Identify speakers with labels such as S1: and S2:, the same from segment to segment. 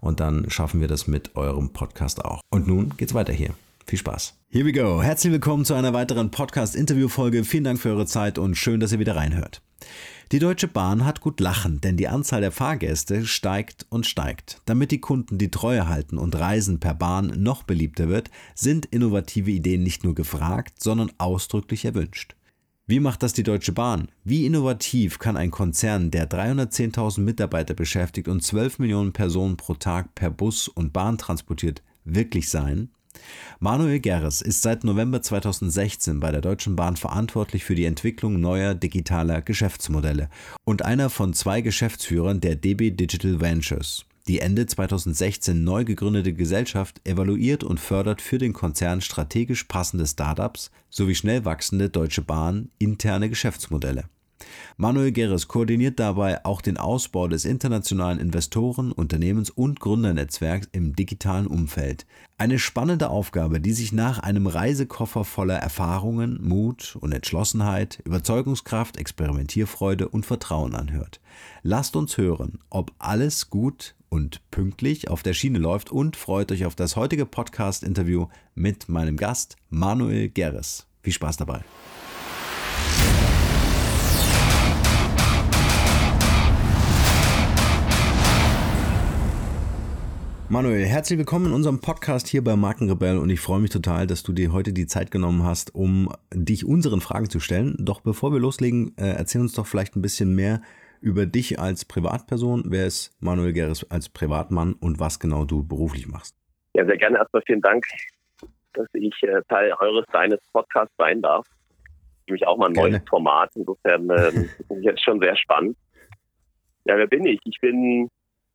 S1: und dann schaffen wir das mit eurem Podcast auch. Und nun geht's weiter hier. Viel Spaß. Here we go. Herzlich willkommen zu einer weiteren Podcast-Interview-Folge. Vielen Dank für eure Zeit und schön, dass ihr wieder reinhört. Die Deutsche Bahn hat gut lachen, denn die Anzahl der Fahrgäste steigt und steigt. Damit die Kunden die Treue halten und Reisen per Bahn noch beliebter wird, sind innovative Ideen nicht nur gefragt, sondern ausdrücklich erwünscht. Wie macht das die Deutsche Bahn? Wie innovativ kann ein Konzern, der 310.000 Mitarbeiter beschäftigt und 12 Millionen Personen pro Tag per Bus und Bahn transportiert, wirklich sein? Manuel Gerres ist seit November 2016 bei der Deutschen Bahn verantwortlich für die Entwicklung neuer digitaler Geschäftsmodelle und einer von zwei Geschäftsführern der DB Digital Ventures. Die Ende 2016 neu gegründete Gesellschaft evaluiert und fördert für den Konzern strategisch passende Startups sowie schnell wachsende Deutsche Bahn interne Geschäftsmodelle. Manuel Geres koordiniert dabei auch den Ausbau des internationalen Investoren-, Unternehmens- und Gründernetzwerks im digitalen Umfeld. Eine spannende Aufgabe, die sich nach einem Reisekoffer voller Erfahrungen, Mut und Entschlossenheit, Überzeugungskraft, Experimentierfreude und Vertrauen anhört. Lasst uns hören, ob alles gut und pünktlich auf der Schiene läuft und freut euch auf das heutige Podcast-Interview mit meinem Gast Manuel Gerres. Viel Spaß dabei. Manuel, herzlich willkommen in unserem Podcast hier bei Markenrebell und ich freue mich total, dass du dir heute die Zeit genommen hast, um dich unseren Fragen zu stellen. Doch bevor wir loslegen, äh, erzähl uns doch vielleicht ein bisschen mehr über dich als Privatperson. Wer ist Manuel Geres als Privatmann und was genau du beruflich machst?
S2: Ja, sehr gerne. Erstmal vielen Dank, dass ich äh, Teil eures, deines Podcasts sein darf. Nämlich auch mal ein gerne. neues Format. Insofern äh, finde ich jetzt schon sehr spannend. Ja, wer bin ich? Ich bin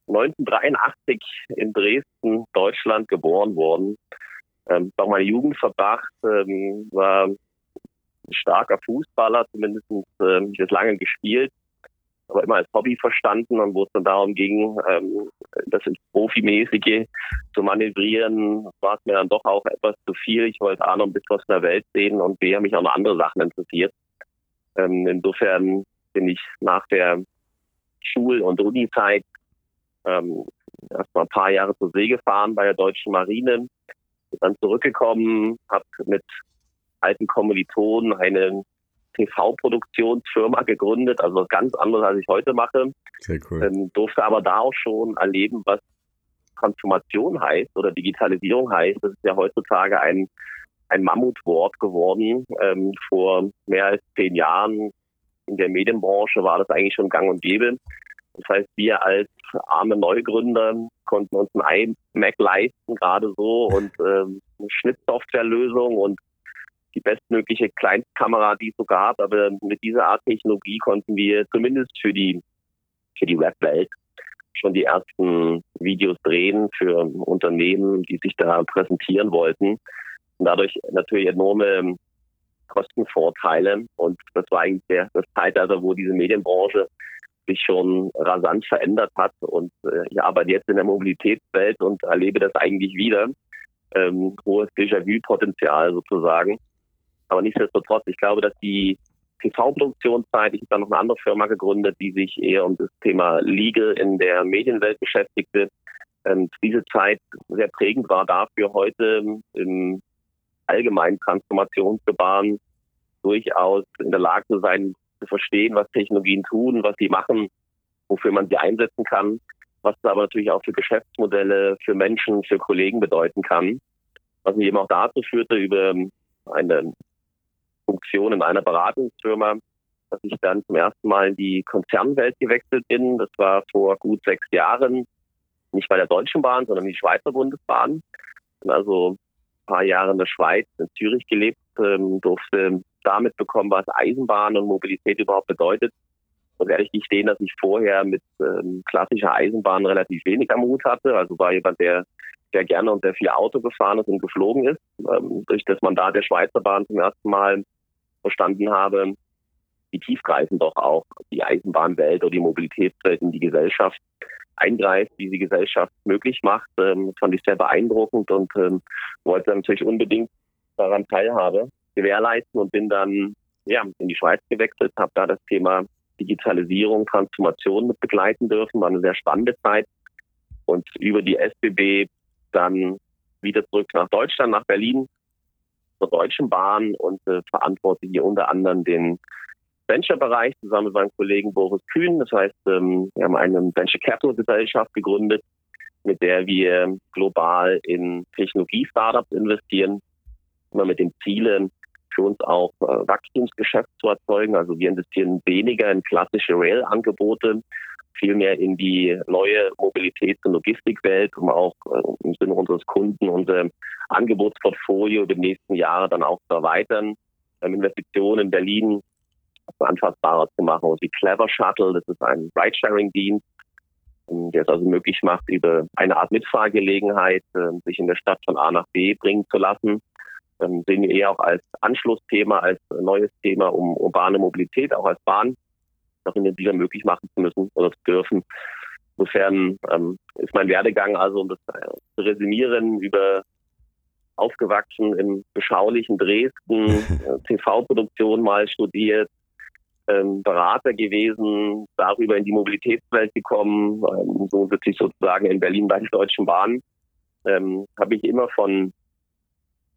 S2: 1983 in Dresden, Deutschland geboren worden. Ähm, auch meine Jugend verbracht, ähm, war ein starker Fußballer, zumindest ähm, ich habe lange gespielt aber immer als Hobby verstanden und wo es dann darum ging, ähm, das ins Profimäßige zu manövrieren, war es mir dann doch auch etwas zu viel. Ich wollte A noch ein bisschen was in der Welt sehen und B haben mich auch noch andere Sachen interessiert. Ähm, insofern bin ich nach der Schul- und Unizeit ähm, erst mal ein paar Jahre zur See gefahren bei der deutschen Marine, dann zurückgekommen, habe mit alten Kommilitonen einen TV-Produktionsfirma gegründet, also was ganz anderes, als ich heute mache. Sehr cool. Ähm, durfte aber da auch schon erleben, was Transformation heißt oder Digitalisierung heißt. Das ist ja heutzutage ein, ein Mammutwort geworden. Ähm, vor mehr als zehn Jahren in der Medienbranche war das eigentlich schon gang und gäbe. Das heißt, wir als arme Neugründer konnten uns ein iMac leisten, gerade so, und ähm, eine Schnittsoftwarelösung und die bestmögliche Kleinstkamera, die es so gab. Aber mit dieser Art Technologie konnten wir zumindest für die, für die Webwelt schon die ersten Videos drehen für Unternehmen, die sich da präsentieren wollten. Und dadurch natürlich enorme Kostenvorteile. Und das war eigentlich der, das Zeitalter, wo diese Medienbranche sich schon rasant verändert hat. Und äh, ich arbeite jetzt in der Mobilitätswelt und erlebe das eigentlich wieder ähm, hohes Déjà-vu-Potenzial sozusagen. Aber nichtsdestotrotz, ich glaube, dass die TV-Produktionszeit, ich habe da noch eine andere Firma gegründet, die sich eher um das Thema Legal in der Medienwelt beschäftigte. Und diese Zeit sehr prägend war dafür heute im allgemeinen Transformationsgebaren durchaus in der Lage zu sein, zu verstehen, was Technologien tun, was sie machen, wofür man sie einsetzen kann, was das aber natürlich auch für Geschäftsmodelle, für Menschen, für Kollegen bedeuten kann. Was mich eben auch dazu führte, über eine Funktion in einer Beratungsfirma, dass ich dann zum ersten Mal in die Konzernwelt gewechselt bin. Das war vor gut sechs Jahren, nicht bei der Deutschen Bahn, sondern die Schweizer Bundesbahn. Also ein paar Jahre in der Schweiz, in Zürich gelebt, ähm, durfte damit bekommen, was Eisenbahn und Mobilität überhaupt bedeutet. Und ehrlich gestehen, dass ich vorher mit ähm, klassischer Eisenbahn relativ wenig am Hut hatte. Also war jemand, der sehr gerne und sehr viel Auto gefahren ist und geflogen ist. Ähm, durch das Mandat der Schweizer Bahn zum ersten Mal verstanden habe, wie tiefgreifend doch auch die Eisenbahnwelt oder die Mobilitätswelt in die Gesellschaft eingreift, wie sie Gesellschaft möglich macht. Ähm, fand ich sehr beeindruckend und ähm, wollte natürlich unbedingt daran Teilhabe gewährleisten und bin dann ja, in die Schweiz gewechselt, habe da das Thema Digitalisierung, Transformation mit begleiten dürfen. War eine sehr spannende Zeit. Und über die SBB dann wieder zurück nach Deutschland, nach Berlin, zur Deutschen Bahn und äh, verantworte hier unter anderem den Venture-Bereich zusammen mit meinem Kollegen Boris Kühn. Das heißt, ähm, wir haben eine Venture Capital Gesellschaft gegründet, mit der wir global in Technologie-Startups investieren, immer mit dem Ziel, für uns auch äh, Wachstumsgeschäft zu erzeugen. Also wir investieren weniger in klassische Rail-Angebote, vielmehr in die neue Mobilitäts- und Logistikwelt, um auch äh, im Sinne unseres Kunden unser Angebotsportfolio über die nächsten Jahre dann auch zu erweitern. Haben Investitionen in Berlin anfassbarer zu machen. Und die Clever Shuttle, das ist ein Ridesharing-Dienst, ähm, der es also möglich macht, über eine Art Mitfahrgelegenheit äh, sich in der Stadt von A nach B bringen zu lassen ähm, sehen wir eher auch als Anschlussthema, als neues Thema um urbane Mobilität, auch als Bahn, noch intensiver möglich machen zu müssen oder zu dürfen. Insofern ähm, ist mein Werdegang also, um das äh, zu resümieren, über aufgewachsen im beschaulichen Dresden, äh, TV-Produktion mal studiert, ähm, Berater gewesen, darüber in die Mobilitätswelt gekommen, ähm, so sitze ich sozusagen in Berlin bei der Deutschen Bahn, ähm, habe ich immer von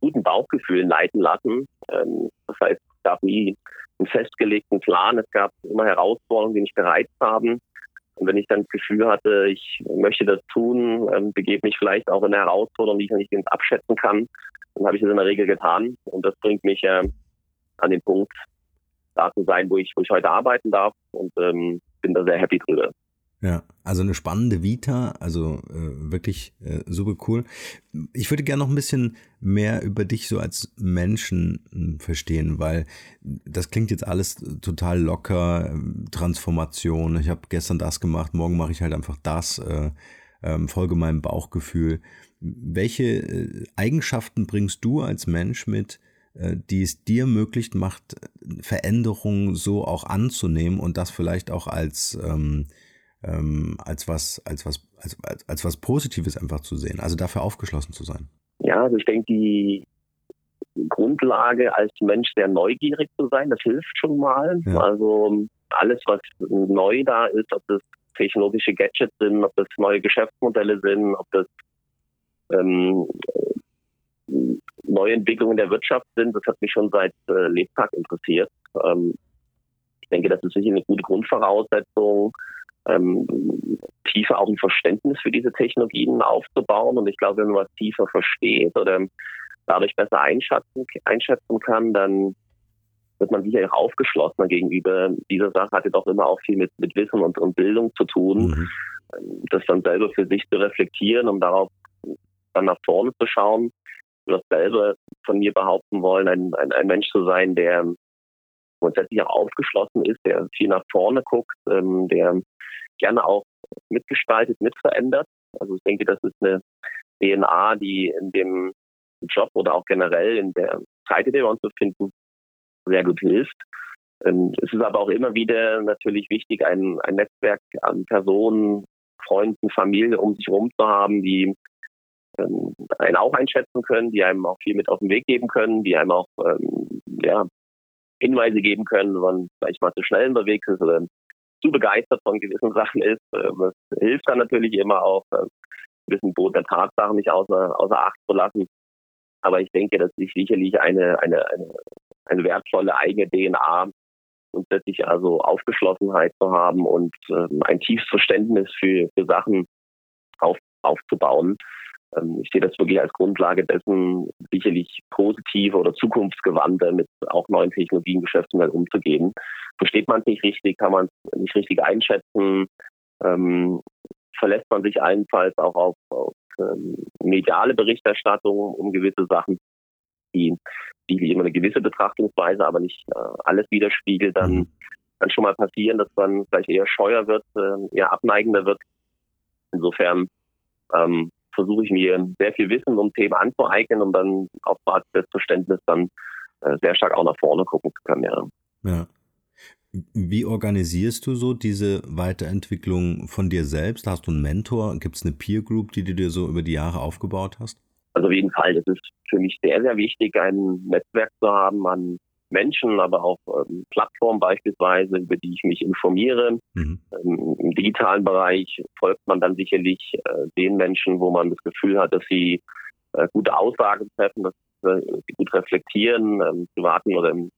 S2: guten Bauchgefühlen leiten lassen. Ähm, das heißt, es gab nie einen festgelegten Plan. Es gab immer Herausforderungen, die mich gereizt haben. Und wenn ich dann das Gefühl hatte, ich möchte das tun, ähm, begebe mich vielleicht auch in eine Herausforderung, die ich noch nicht ganz abschätzen kann, dann habe ich das in der Regel getan. Und das bringt mich äh, an den Punkt, da zu sein, wo ich, wo ich heute arbeiten darf und ähm, bin da sehr happy drüber.
S1: Ja, also eine spannende Vita, also äh, wirklich äh, super cool. Ich würde gerne noch ein bisschen mehr über dich so als Menschen hm, verstehen, weil das klingt jetzt alles total locker, ähm, Transformation. Ich habe gestern das gemacht, morgen mache ich halt einfach das, äh, äh, folge meinem Bauchgefühl. Welche äh, Eigenschaften bringst du als Mensch mit, äh, die es dir möglich macht, Veränderungen so auch anzunehmen und das vielleicht auch als ähm, ähm, als was, als was, als, als, als was Positives einfach zu sehen, also dafür aufgeschlossen zu sein.
S2: Ja, also ich denke, die Grundlage als Mensch sehr neugierig zu sein, das hilft schon mal. Ja. Also alles, was neu da ist, ob das technologische Gadgets sind, ob das neue Geschäftsmodelle sind, ob das ähm, neue Entwicklungen der Wirtschaft sind, das hat mich schon seit äh, Lebtag interessiert. Ähm, ich denke, das ist sicher eine gute Grundvoraussetzung, ähm, tiefer auch ein Verständnis für diese Technologien aufzubauen. Und ich glaube, wenn man was tiefer versteht oder dadurch besser einschätzen, einschätzen kann, dann wird man sicher auch aufgeschlossener gegenüber dieser Sache. Hat ja doch immer auch viel mit, mit Wissen und, und Bildung zu tun. Mhm. Das dann selber für sich zu reflektieren, um darauf dann nach vorne zu schauen. Und das selber von mir behaupten wollen, ein, ein, ein Mensch zu sein, der grundsätzlich auch aufgeschlossen ist, der viel nach vorne guckt, ähm, der gerne auch mitgestaltet, mitverändert. Also ich denke, das ist eine DNA, die in dem Job oder auch generell in der Zeit, in der wir uns befinden, sehr gut hilft. Ähm, es ist aber auch immer wieder natürlich wichtig, ein, ein Netzwerk an Personen, Freunden, Familie um sich herum zu haben, die ähm, einen auch einschätzen können, die einem auch viel mit auf den Weg geben können, die einem auch ähm, ja, Hinweise geben können, wenn man vielleicht mal zu schnell unterwegs ist oder zu begeistert von gewissen Sachen ist. Ähm, das hilft dann natürlich immer auch, äh, ein bisschen Boot der Tatsachen nicht außer, außer Acht zu lassen. Aber ich denke, dass ich sicherlich eine, eine, eine, eine wertvolle eigene DNA grundsätzlich also Aufgeschlossenheit zu haben und ähm, ein tiefes Verständnis für, für Sachen auf, aufzubauen. Ähm, ich sehe das wirklich als Grundlage dessen, sicherlich positive oder zukunftsgewandte mit auch neuen Technologien geschäftsmodell umzugehen. Versteht man es nicht richtig, kann man es nicht richtig einschätzen, ähm, verlässt man sich allenfalls auch auf, auf ähm, mediale Berichterstattung um gewisse Sachen, die, die immer eine gewisse Betrachtungsweise, aber nicht äh, alles widerspiegelt, dann mhm. kann schon mal passieren, dass man vielleicht eher scheuer wird, äh, eher abneigender wird. Insofern ähm, versuche ich mir sehr viel Wissen um Themen anzueignen, um dann auf Basis des Verständnisses dann äh, sehr stark auch nach vorne gucken zu können. Ja.
S1: ja. Wie organisierst du so diese Weiterentwicklung von dir selbst? Hast du einen Mentor? Gibt es eine Peer Group, die du dir so über die Jahre aufgebaut hast?
S2: Also auf jeden Fall, das ist für mich sehr, sehr wichtig, ein Netzwerk zu haben an Menschen, aber auch ähm, Plattformen beispielsweise, über die ich mich informiere. Mhm. Ähm, Im digitalen Bereich folgt man dann sicherlich äh, den Menschen, wo man das Gefühl hat, dass sie äh, gute Aussagen treffen, dass äh, sie gut reflektieren, im privaten oder im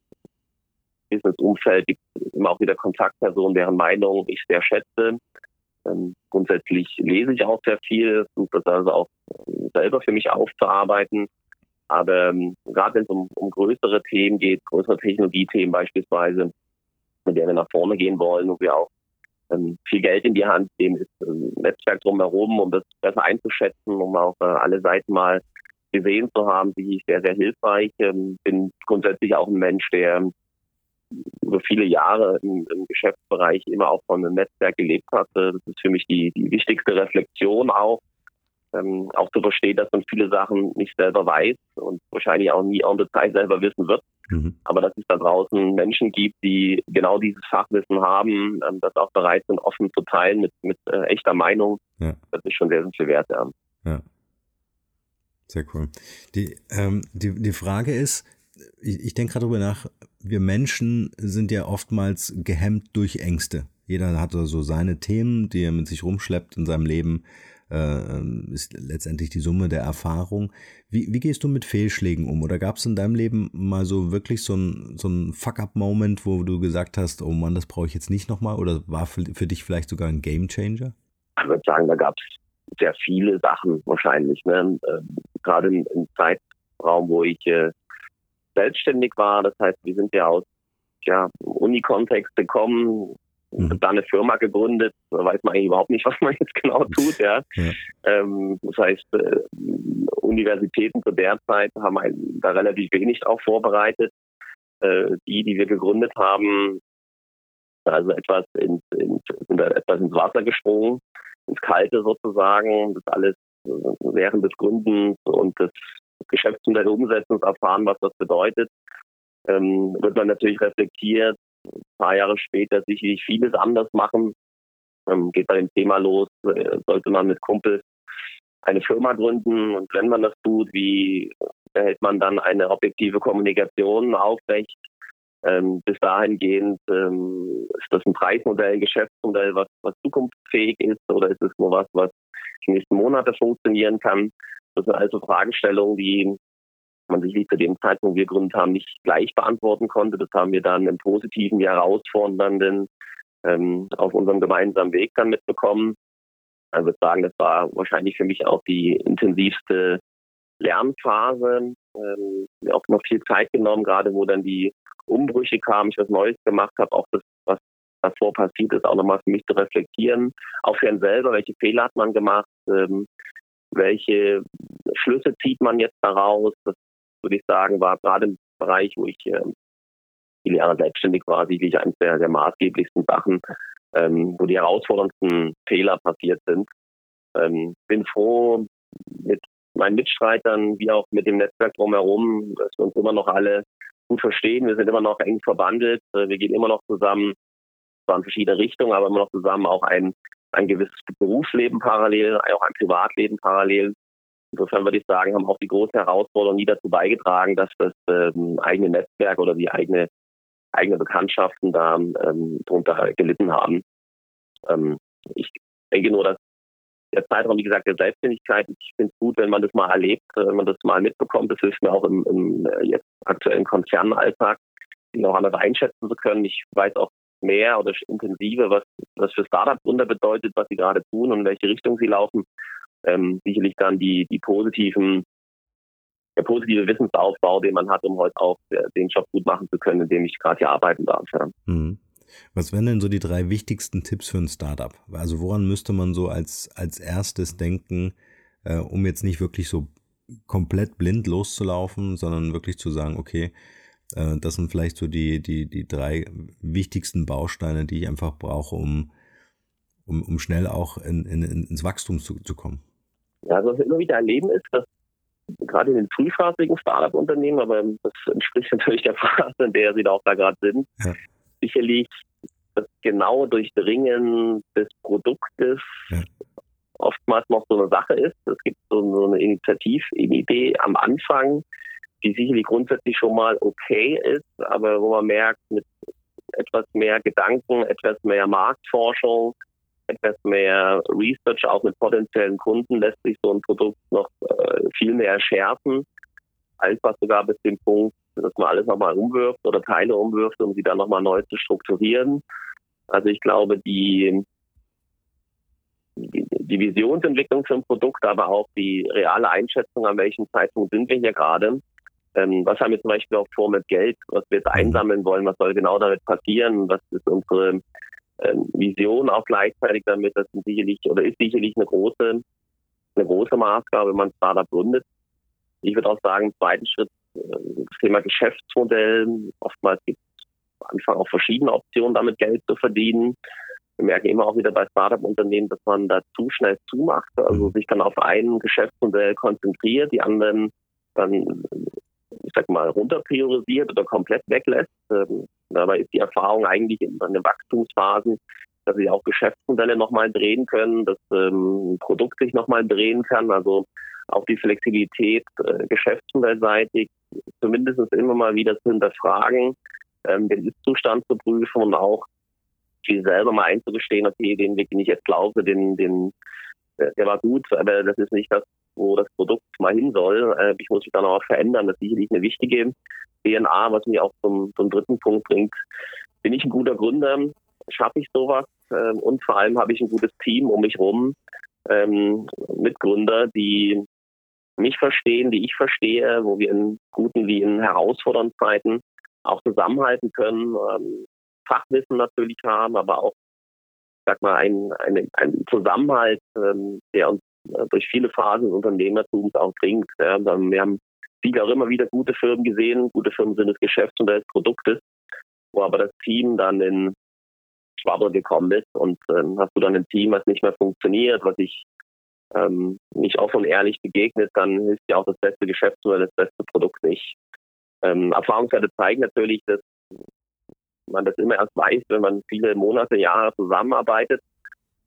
S2: Business-Umfeld gibt es immer auch wieder Kontaktpersonen, deren Meinung ich sehr schätze. Ähm, grundsätzlich lese ich auch sehr viel, versuche das also auch ähm, selber für mich aufzuarbeiten. Aber ähm, gerade wenn es um, um größere Themen geht, größere Technologiethemen beispielsweise, mit denen wir nach vorne gehen wollen und wir auch ähm, viel Geld in die Hand nehmen, ist ein Netzwerk drumherum, um das besser einzuschätzen, um auch äh, alle Seiten mal gesehen zu haben, wie ich sehr, sehr hilfreich. Ähm, bin grundsätzlich auch ein Mensch, der über viele Jahre im, im, Geschäftsbereich immer auch von einem Netzwerk gelebt hatte. Das ist für mich die, die wichtigste Reflexion auch. Ähm, auch zu verstehen, dass man viele Sachen nicht selber weiß und wahrscheinlich auch nie en Detail selber wissen wird. Mhm. Aber dass es da draußen Menschen gibt, die genau dieses Fachwissen haben, ähm, das auch bereit sind, offen zu teilen mit, mit äh, echter Meinung, ja. das ist schon sehr, sehr viel wert. Ja. ja.
S1: Sehr cool. Die, ähm, die, die Frage ist, ich, ich denke gerade darüber nach, wir Menschen sind ja oftmals gehemmt durch Ängste. Jeder hat so seine Themen, die er mit sich rumschleppt in seinem Leben. Äh, ist letztendlich die Summe der Erfahrung. Wie, wie gehst du mit Fehlschlägen um? Oder gab es in deinem Leben mal so wirklich so ein, so ein Fuck-up-Moment, wo du gesagt hast, oh Mann, das brauche ich jetzt nicht nochmal? Oder war für, für dich vielleicht sogar ein Game-Changer?
S2: Ich würde sagen, da gab es sehr viele Sachen wahrscheinlich. Ne? Äh, gerade im, im, Zeitraum, wo ich äh, selbstständig war. Das heißt, wir sind ja aus ja, Uni-Kontext gekommen, mhm. da eine Firma gegründet, da weiß man eigentlich überhaupt nicht, was man jetzt genau tut. Ja. ja. Ähm, das heißt, äh, Universitäten zu der Zeit haben einen da relativ wenig drauf vorbereitet. Äh, die, die wir gegründet haben, also etwas ins, ins, sind etwas ins Wasser gesprungen, ins Kalte sozusagen. Das alles während des Gründens und des Geschäftsmodell Umsetzung erfahren, was das bedeutet. Ähm, wird man natürlich reflektiert, ein paar Jahre später sicherlich vieles anders machen. Ähm, geht bei dem Thema los, äh, sollte man mit Kumpels eine Firma gründen und wenn man das tut, wie erhält man dann eine objektive Kommunikation aufrecht? Ähm, bis dahingehend ähm, ist das ein Preismodell, ein Geschäftsmodell, was, was zukunftsfähig ist oder ist es nur was, was die nächsten Monate funktionieren kann? Das sind also Fragestellungen, die man sicherlich zu dem Zeitpunkt, wo wir gegründet haben, nicht gleich beantworten konnte. Das haben wir dann im positiven, wie herausfordernden ähm, auf unserem gemeinsamen Weg dann mitbekommen. Ich würde sagen, das war wahrscheinlich für mich auch die intensivste Lernphase. Ähm, mir auch noch viel Zeit genommen, gerade wo dann die Umbrüche kamen, ich was Neues gemacht habe, auch das, was davor passiert ist, auch nochmal für mich zu reflektieren. Auch für einen selber, welche Fehler hat man gemacht, ähm, welche Schlüsse zieht man jetzt daraus? Das würde ich sagen, war gerade im Bereich, wo ich äh, viele Jahre selbstständig war, sicherlich eines der, der maßgeblichsten Sachen, ähm, wo die herausforderndsten Fehler passiert sind. Ähm, bin froh mit meinen Mitstreitern, wie auch mit dem Netzwerk drumherum, dass wir uns immer noch alle gut verstehen. Wir sind immer noch eng verbandelt. Äh, wir gehen immer noch zusammen, zwar in verschiedene Richtungen, aber immer noch zusammen auch ein ein gewisses Berufsleben parallel, auch ein Privatleben parallel. Insofern würde ich sagen, haben auch die großen Herausforderungen nie dazu beigetragen, dass das ähm, eigene Netzwerk oder die eigene eigene Bekanntschaften da ähm, darunter gelitten haben. Ähm, ich denke nur, dass der Zeitraum, wie gesagt, der Selbstständigkeit, ich finde es gut, wenn man das mal erlebt, wenn man das mal mitbekommt. Das hilft mir auch im, im äh, jetzt aktuellen Konzernalltag, auch anders einschätzen zu können. Ich weiß auch mehr oder intensiver, was, was für Startups Gründer bedeutet, was sie gerade tun und in welche Richtung sie laufen. Ähm, sicherlich dann die, die positiven, der positive Wissensaufbau, den man hat, um heute auch äh, den Job gut machen zu können, in dem ich gerade hier arbeiten darf. Ja. Mhm.
S1: Was wären denn so die drei wichtigsten Tipps für ein Startup? Also woran müsste man so als, als erstes denken, äh, um jetzt nicht wirklich so komplett blind loszulaufen, sondern wirklich zu sagen, okay, äh, das sind vielleicht so die, die, die drei wichtigsten Bausteine, die ich einfach brauche, um, um, um schnell auch in, in, ins Wachstum zu, zu kommen.
S2: Ja, also was wir immer wieder erleben ist, dass gerade in den frühphasigen Startup-Unternehmen, aber das entspricht natürlich der Phase, in der sie da auch da gerade sind, ja sicherlich das genaue Durchdringen des Produktes ja. oftmals noch so eine Sache ist. Es gibt so, so eine Initiatividee am Anfang, die sicherlich grundsätzlich schon mal okay ist, aber wo man merkt, mit etwas mehr Gedanken, etwas mehr Marktforschung, etwas mehr Research auch mit potenziellen Kunden lässt sich so ein Produkt noch äh, viel mehr schärfen, einfach sogar bis zum Punkt, dass man alles nochmal umwirft oder Teile umwirft, um sie dann nochmal neu zu strukturieren. Also ich glaube, die, die, die Visionsentwicklung für ein Produkt, aber auch die reale Einschätzung, an welchem Zeitpunkt sind wir hier gerade. Ähm, was haben wir zum Beispiel auch vor mit Geld, was wir jetzt mhm. einsammeln wollen, was soll genau damit passieren, was ist unsere Vision auch gleichzeitig damit, das ist sicherlich oder ist sicherlich eine große, eine große Maßgabe, wenn man Startup gründet. Ich würde auch sagen, im zweiten Schritt das Thema Geschäftsmodell. Oftmals gibt es am Anfang auch verschiedene Optionen, damit Geld zu verdienen. Wir merken immer auch wieder bei Startup-Unternehmen, dass man da zu schnell zumacht, also mhm. sich dann auf ein Geschäftsmodell konzentriert, die anderen dann, ich sag mal, runterpriorisiert oder komplett weglässt. Ähm, dabei ist die Erfahrung eigentlich in den Wachstumsphasen, dass sich auch Geschäftsmodelle nochmal drehen können, dass ähm, ein Produkt sich nochmal drehen kann. Also auch die Flexibilität äh, geschäftsmodellseitig zumindest immer mal wieder zu hinterfragen, ähm, den Ist-Zustand zu prüfen und auch viel selber mal einzugestehen, okay, den Weg, den ich jetzt laufe, den, den, der war gut, aber das ist nicht das, wo das Produkt mal hin soll. Äh, ich muss mich dann auch verändern. Das ist sicherlich eine wichtige DNA, was mich auch zum, zum dritten Punkt bringt. Bin ich ein guter Gründer? Schaffe ich sowas? Ähm, und vor allem habe ich ein gutes Team um mich rum, ähm, Mitgründer, die mich verstehen, die ich verstehe, wo wir in guten wie in herausfordernden Zeiten auch zusammenhalten können, ähm, Fachwissen natürlich haben, aber auch, sag mal, ein, ein, ein Zusammenhalt, ähm, der uns äh, durch viele Phasen des Unternehmertums auch bringt. Ja. Wir haben viele auch immer wieder gute Firmen gesehen. Gute Firmen sind des Geschäfts und des Produktes, wo aber das Team dann in Schwabbel gekommen ist und ähm, hast du dann ein Team, was nicht mehr funktioniert, was sich ähm, nicht offen und ehrlich begegnet, dann ist ja auch das beste Geschäftsmodell, das beste Produkt nicht. Ähm, Erfahrungswerte zeigen natürlich, dass man das immer erst weiß, wenn man viele Monate, Jahre zusammenarbeitet.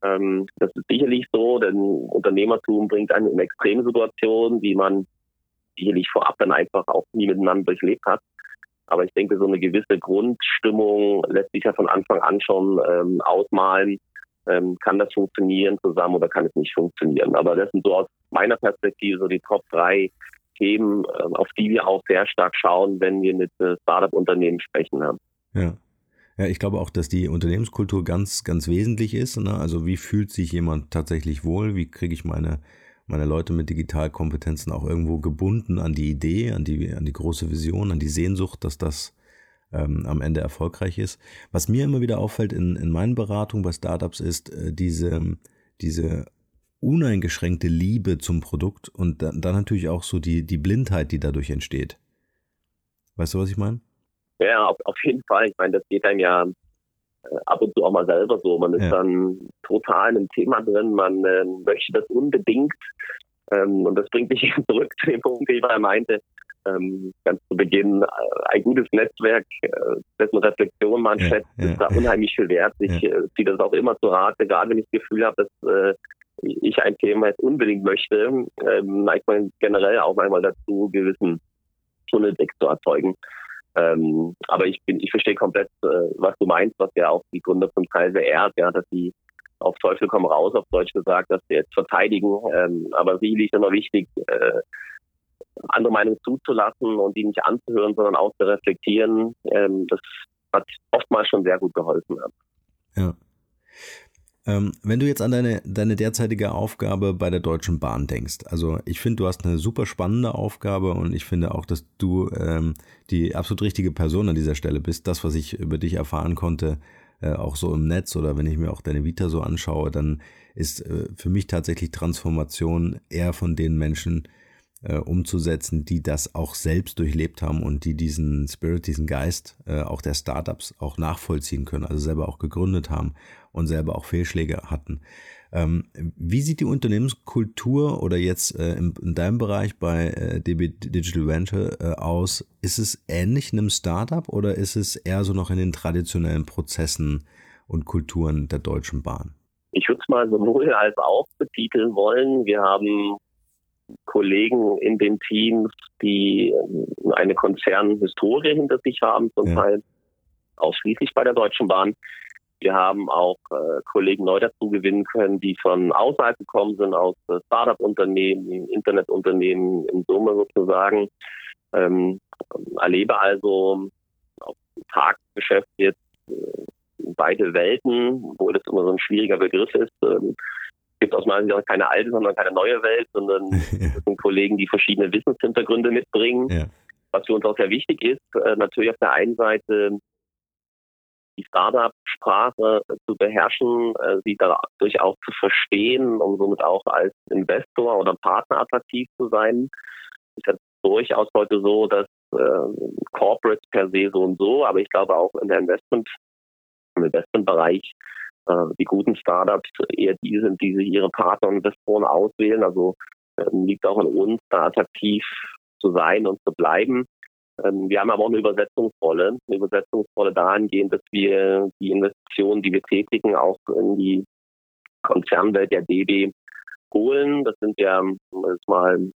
S2: Ähm, das ist sicherlich so, denn Unternehmertum bringt einen in extreme Situationen, die man sicherlich vorab dann einfach auch nie miteinander durchlebt hat. Aber ich denke, so eine gewisse Grundstimmung lässt sich ja von Anfang an schon ähm, ausmalen, ähm, kann das funktionieren zusammen oder kann es nicht funktionieren. Aber das sind so aus meiner Perspektive so die Top drei Themen, äh, auf die wir auch sehr stark schauen, wenn wir mit äh, Startup-Unternehmen sprechen. Ja.
S1: ja. Ja, ich glaube auch, dass die Unternehmenskultur ganz, ganz wesentlich ist. Ne? Also wie fühlt sich jemand tatsächlich wohl? Wie kriege ich meine, meine Leute mit Digitalkompetenzen auch irgendwo gebunden an die Idee, an die, an die große Vision, an die Sehnsucht, dass das ähm, am Ende erfolgreich ist. Was mir immer wieder auffällt in, in meinen Beratungen bei Startups ist äh, diese, diese uneingeschränkte Liebe zum Produkt und dann, dann natürlich auch so die, die Blindheit, die dadurch entsteht. Weißt du, was ich meine?
S2: Ja, auf, auf jeden Fall. Ich meine, das geht einem ja äh, ab und zu auch mal selber so. Man ist ja. dann total in einem Thema drin, man äh, möchte das unbedingt. Ähm, und das bringt mich zurück zu dem Punkt, den ich mal meinte ähm, ganz zu Beginn äh, ein gutes Netzwerk, äh, dessen Reflexion man ja, schätzt, ja, ist da unheimlich viel wert. Ich äh, ziehe das auch immer zu Rate, gerade wenn ich das Gefühl habe, dass äh, ich ein Thema jetzt unbedingt möchte, ähm, neigt man generell auch einmal dazu, gewissen Tunnelblick zu erzeugen. Ähm, aber ich bin, ich verstehe komplett, äh, was du meinst, was ja auch die Gründer von Kaiser ehrt, ja, dass sie auf Teufel komm raus, auf Deutsch gesagt, dass sie jetzt verteidigen. Ähm, aber sicherlich ist immer wichtig, äh, andere Meinungen zuzulassen und die nicht anzuhören, sondern auch zu reflektieren. Ähm, das hat oftmals schon sehr gut geholfen.
S1: Ja. Ähm, wenn du jetzt an deine, deine derzeitige Aufgabe bei der Deutschen Bahn denkst, also ich finde, du hast eine super spannende Aufgabe und ich finde auch, dass du ähm, die absolut richtige Person an dieser Stelle bist. Das, was ich über dich erfahren konnte, äh, auch so im Netz oder wenn ich mir auch deine Vita so anschaue, dann ist äh, für mich tatsächlich Transformation eher von den Menschen, äh, umzusetzen, die das auch selbst durchlebt haben und die diesen Spirit, diesen Geist äh, auch der Startups auch nachvollziehen können, also selber auch gegründet haben und selber auch Fehlschläge hatten. Ähm, wie sieht die Unternehmenskultur oder jetzt äh, in, in, deinem Bereich bei äh, DB Digital Venture äh, aus? Ist es ähnlich einem Startup oder ist es eher so noch in den traditionellen Prozessen und Kulturen der Deutschen Bahn?
S2: Ich würde es mal sowohl als auch betiteln wollen. Wir haben Kollegen in den Teams, die ähm, eine Konzernhistorie hinter sich haben, zum ja. Teil ausschließlich bei der Deutschen Bahn. Wir haben auch äh, Kollegen neu dazu gewinnen können, die von außerhalb gekommen sind, aus äh, Startup-Unternehmen, Internetunternehmen in Summe sozusagen. Ähm, erlebe also auf Tagesgeschäft jetzt äh, beide Welten, obwohl das immer so ein schwieriger Begriff ist. Ähm, gibt aus meiner Sicht keine alte, sondern keine neue Welt, sondern das sind Kollegen, die verschiedene Wissenshintergründe mitbringen. Ja. Was für uns auch sehr wichtig ist, äh, natürlich auf der einen Seite die Startup-Sprache zu beherrschen, äh, sie dadurch auch zu verstehen und somit auch als Investor oder Partner attraktiv zu sein. Ist ja durchaus heute so, dass äh, Corporates per se so und so, aber ich glaube auch in der Investment, im Investmentbereich äh, die guten Startups eher die sind, die sich ihre Partner und Investoren auswählen. Also ähm, liegt auch an uns, da attraktiv zu sein und zu bleiben. Ähm, wir haben aber auch eine Übersetzungsrolle, eine Übersetzungsrolle dahingehend, dass wir die Investitionen, die wir tätigen, auch in die Konzernwelt der DB holen. Das sind ja jetzt mal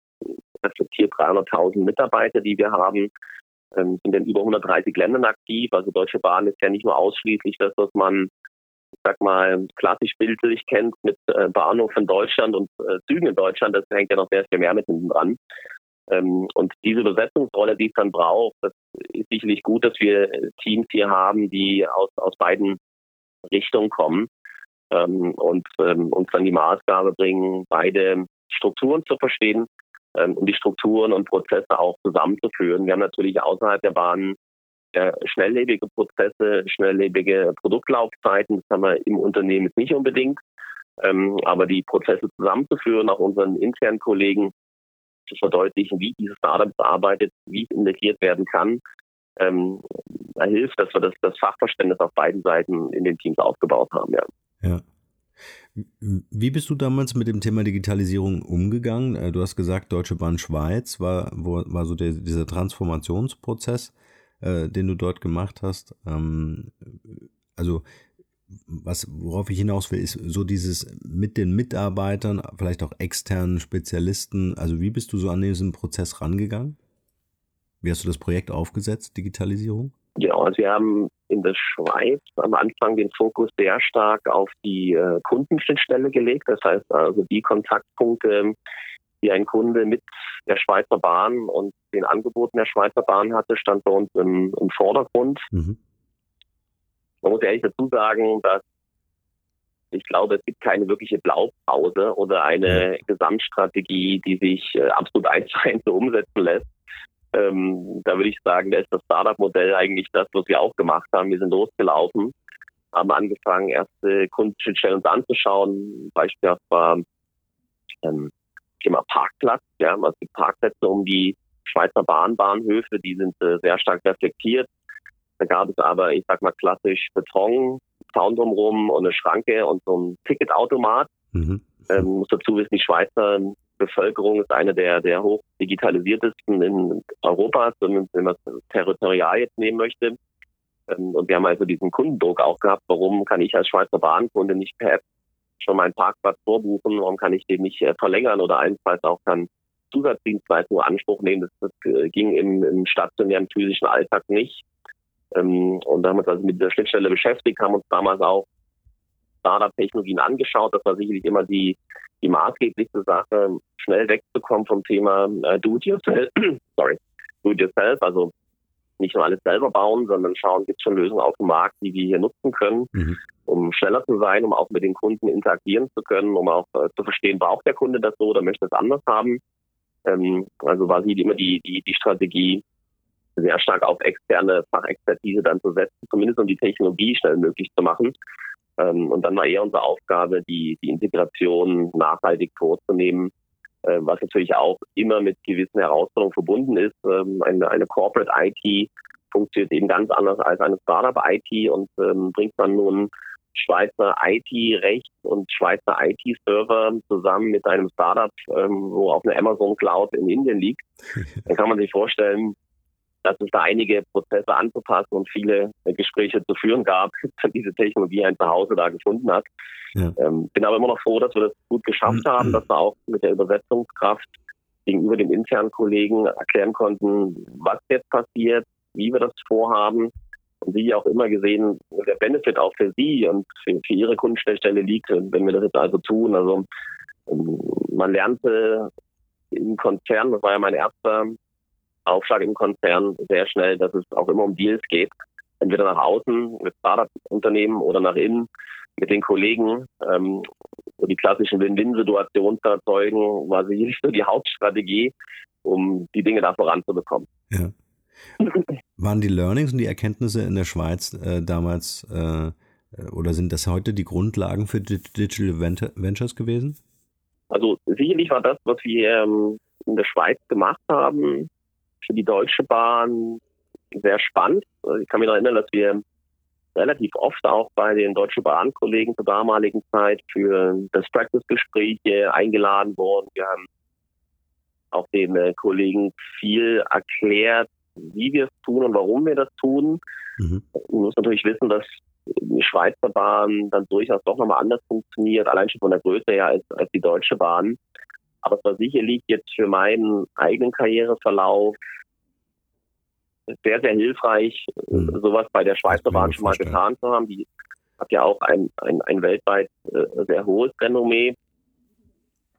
S2: reflektiert 300.000 Mitarbeiter, die wir haben, ähm, sind in über 130 Ländern aktiv. Also Deutsche Bahn ist ja nicht nur ausschließlich das, was man ich sag mal, klassisch bildlich kennt mit äh, Bahnhof in Deutschland und äh, Zügen in Deutschland, das hängt ja noch sehr viel mehr mit hinten dran. Ähm, und diese Besetzungsrolle, die es dann braucht, das ist sicherlich gut, dass wir Teams hier haben, die aus, aus beiden Richtungen kommen ähm, und ähm, uns dann die Maßgabe bringen, beide Strukturen zu verstehen und die Strukturen und Prozesse auch zusammenzuführen. Wir haben natürlich außerhalb der Bahn äh, schnelllebige Prozesse, schnelllebige Produktlaufzeiten. Das haben wir im Unternehmen nicht unbedingt. Aber die Prozesse zusammenzuführen, auch unseren internen Kollegen zu verdeutlichen, wie dieses Startup arbeitet, wie es integriert werden kann, ähm, da hilft, dass wir das, das Fachverständnis auf beiden Seiten in den Teams aufgebaut haben. Ja.
S1: ja. Wie bist du damals mit dem Thema Digitalisierung umgegangen? Äh, du hast gesagt, Deutsche Bahn Schweiz war, war so der, dieser Transformationsprozess äh, den du dort gemacht hast. Ähm, also was, worauf ich hinaus will, ist so dieses mit den Mitarbeitern, vielleicht auch externen Spezialisten. Also wie bist du so an diesen Prozess rangegangen? Wie hast du das Projekt aufgesetzt, Digitalisierung?
S2: Ja, also wir haben in der Schweiz am Anfang den Fokus sehr stark auf die äh, Kundenschnittstelle gelegt. Das heißt also die Kontaktpunkte, die ein Kunde mit der Schweizer Bahn und den Angeboten der Schweizer Bahn hatte, stand bei uns im, im Vordergrund. Mhm. Man muss ehrlich dazu sagen, dass ich glaube, es gibt keine wirkliche Blaupause oder eine Gesamtstrategie, die sich äh, absolut eins zu eins umsetzen lässt. Ähm, da würde ich sagen, da ist das Startup-Modell eigentlich das, was wir auch gemacht haben. Wir sind losgelaufen, haben angefangen, erste Kundenschnittstellen uns anzuschauen. Beispiel war ähm, Thema Parkplatz. Ja, also die Parkplätze um die Schweizer Bahnbahnhöfe, die sind äh, sehr stark reflektiert. Da gab es aber, ich sag mal, klassisch Beton, Zaun drumherum und eine Schranke und so ein Ticketautomat. Mhm. Ähm, muss dazu wissen, die Schweizer Bevölkerung ist eine der, der hoch digitalisiertesten in Europa, zumindest wenn man es territorial jetzt nehmen möchte. Ähm, und wir haben also diesen Kundendruck auch gehabt, warum kann ich als Schweizer Bahnkunde nicht per App schon meinen Parkplatz vorbuchen? Warum kann ich den nicht äh, verlängern oder allenfalls auch dann Zusatzdienstleistungen in Anspruch nehmen? Das, das äh, ging im, im stationären physischen Alltag nicht. Ähm, und da haben wir uns also mit dieser Schnittstelle beschäftigt, haben uns damals auch Startup-Technologien angeschaut. Das war sicherlich immer die, die maßgeblichste Sache, schnell wegzukommen vom Thema äh, Do-it-yourself. Sorry, Do-it-yourself, also nicht nur alles selber bauen, sondern schauen, gibt es schon Lösungen auf dem Markt, die wir hier nutzen können, mhm. um schneller zu sein, um auch mit den Kunden interagieren zu können, um auch äh, zu verstehen, braucht der Kunde das so oder möchte es anders haben. Ähm, also war sie immer die, die, die Strategie, sehr stark auf externe Fachexpertise dann zu setzen, zumindest um die Technologie schnell möglich zu machen. Ähm, und dann war eher unsere Aufgabe, die, die Integration nachhaltig vorzunehmen, äh, was natürlich auch immer mit gewissen Herausforderungen verbunden ist. Ähm, eine, eine Corporate IT funktioniert eben ganz anders als eine Startup-IT und ähm, bringt man nun Schweizer IT-Recht und Schweizer IT-Server zusammen mit einem Startup, ähm, wo auf einer Amazon Cloud in Indien liegt, dann kann man sich vorstellen, dass es da einige Prozesse anzupassen und viele Gespräche zu führen gab, bis diese Technologie ein Zuhause da gefunden hat. Ja. Ähm, bin aber immer noch froh, dass wir das gut geschafft mhm. haben, dass wir auch mit der Übersetzungskraft gegenüber den internen Kollegen erklären konnten, was jetzt passiert, wie wir das vorhaben. Und wie auch immer gesehen, der Benefit auch für Sie und für, für Ihre Kundenschnittstelle liegt, wenn wir das jetzt also tun. Also ähm, man lernte im Konzern, das war ja mein erster Aufschlag im Konzern sehr schnell, dass es auch immer um Deals geht. Entweder nach außen mit Startup-Unternehmen oder nach innen mit den Kollegen. Ähm, die klassischen Win-Win-Situationen zu erzeugen, war sicherlich so die Hauptstrategie, um die Dinge da voranzubekommen.
S1: Ja. Waren die Learnings und die Erkenntnisse in der Schweiz äh, damals äh, oder sind das heute die Grundlagen für Digital Ventures gewesen?
S2: Also sicherlich war das, was wir ähm, in der Schweiz gemacht haben, für die Deutsche Bahn sehr spannend. Also ich kann mich noch erinnern, dass wir relativ oft auch bei den Deutschen Bahn-Kollegen zur damaligen Zeit für das Practice-Gespräch eingeladen wurden. Wir haben auch den äh, Kollegen viel erklärt, wie wir es tun und warum wir das tun. Mhm. Man muss natürlich wissen, dass die Schweizer Bahn dann durchaus doch nochmal anders funktioniert, allein schon von der Größe her als, als die Deutsche Bahn. Aber sicherlich jetzt für meinen eigenen Karriereverlauf sehr, sehr hilfreich, mhm. sowas bei der Schweizer Bahn schon mal getan zu haben. Die hat ja auch ein, ein, ein weltweit äh, sehr hohes Renommee.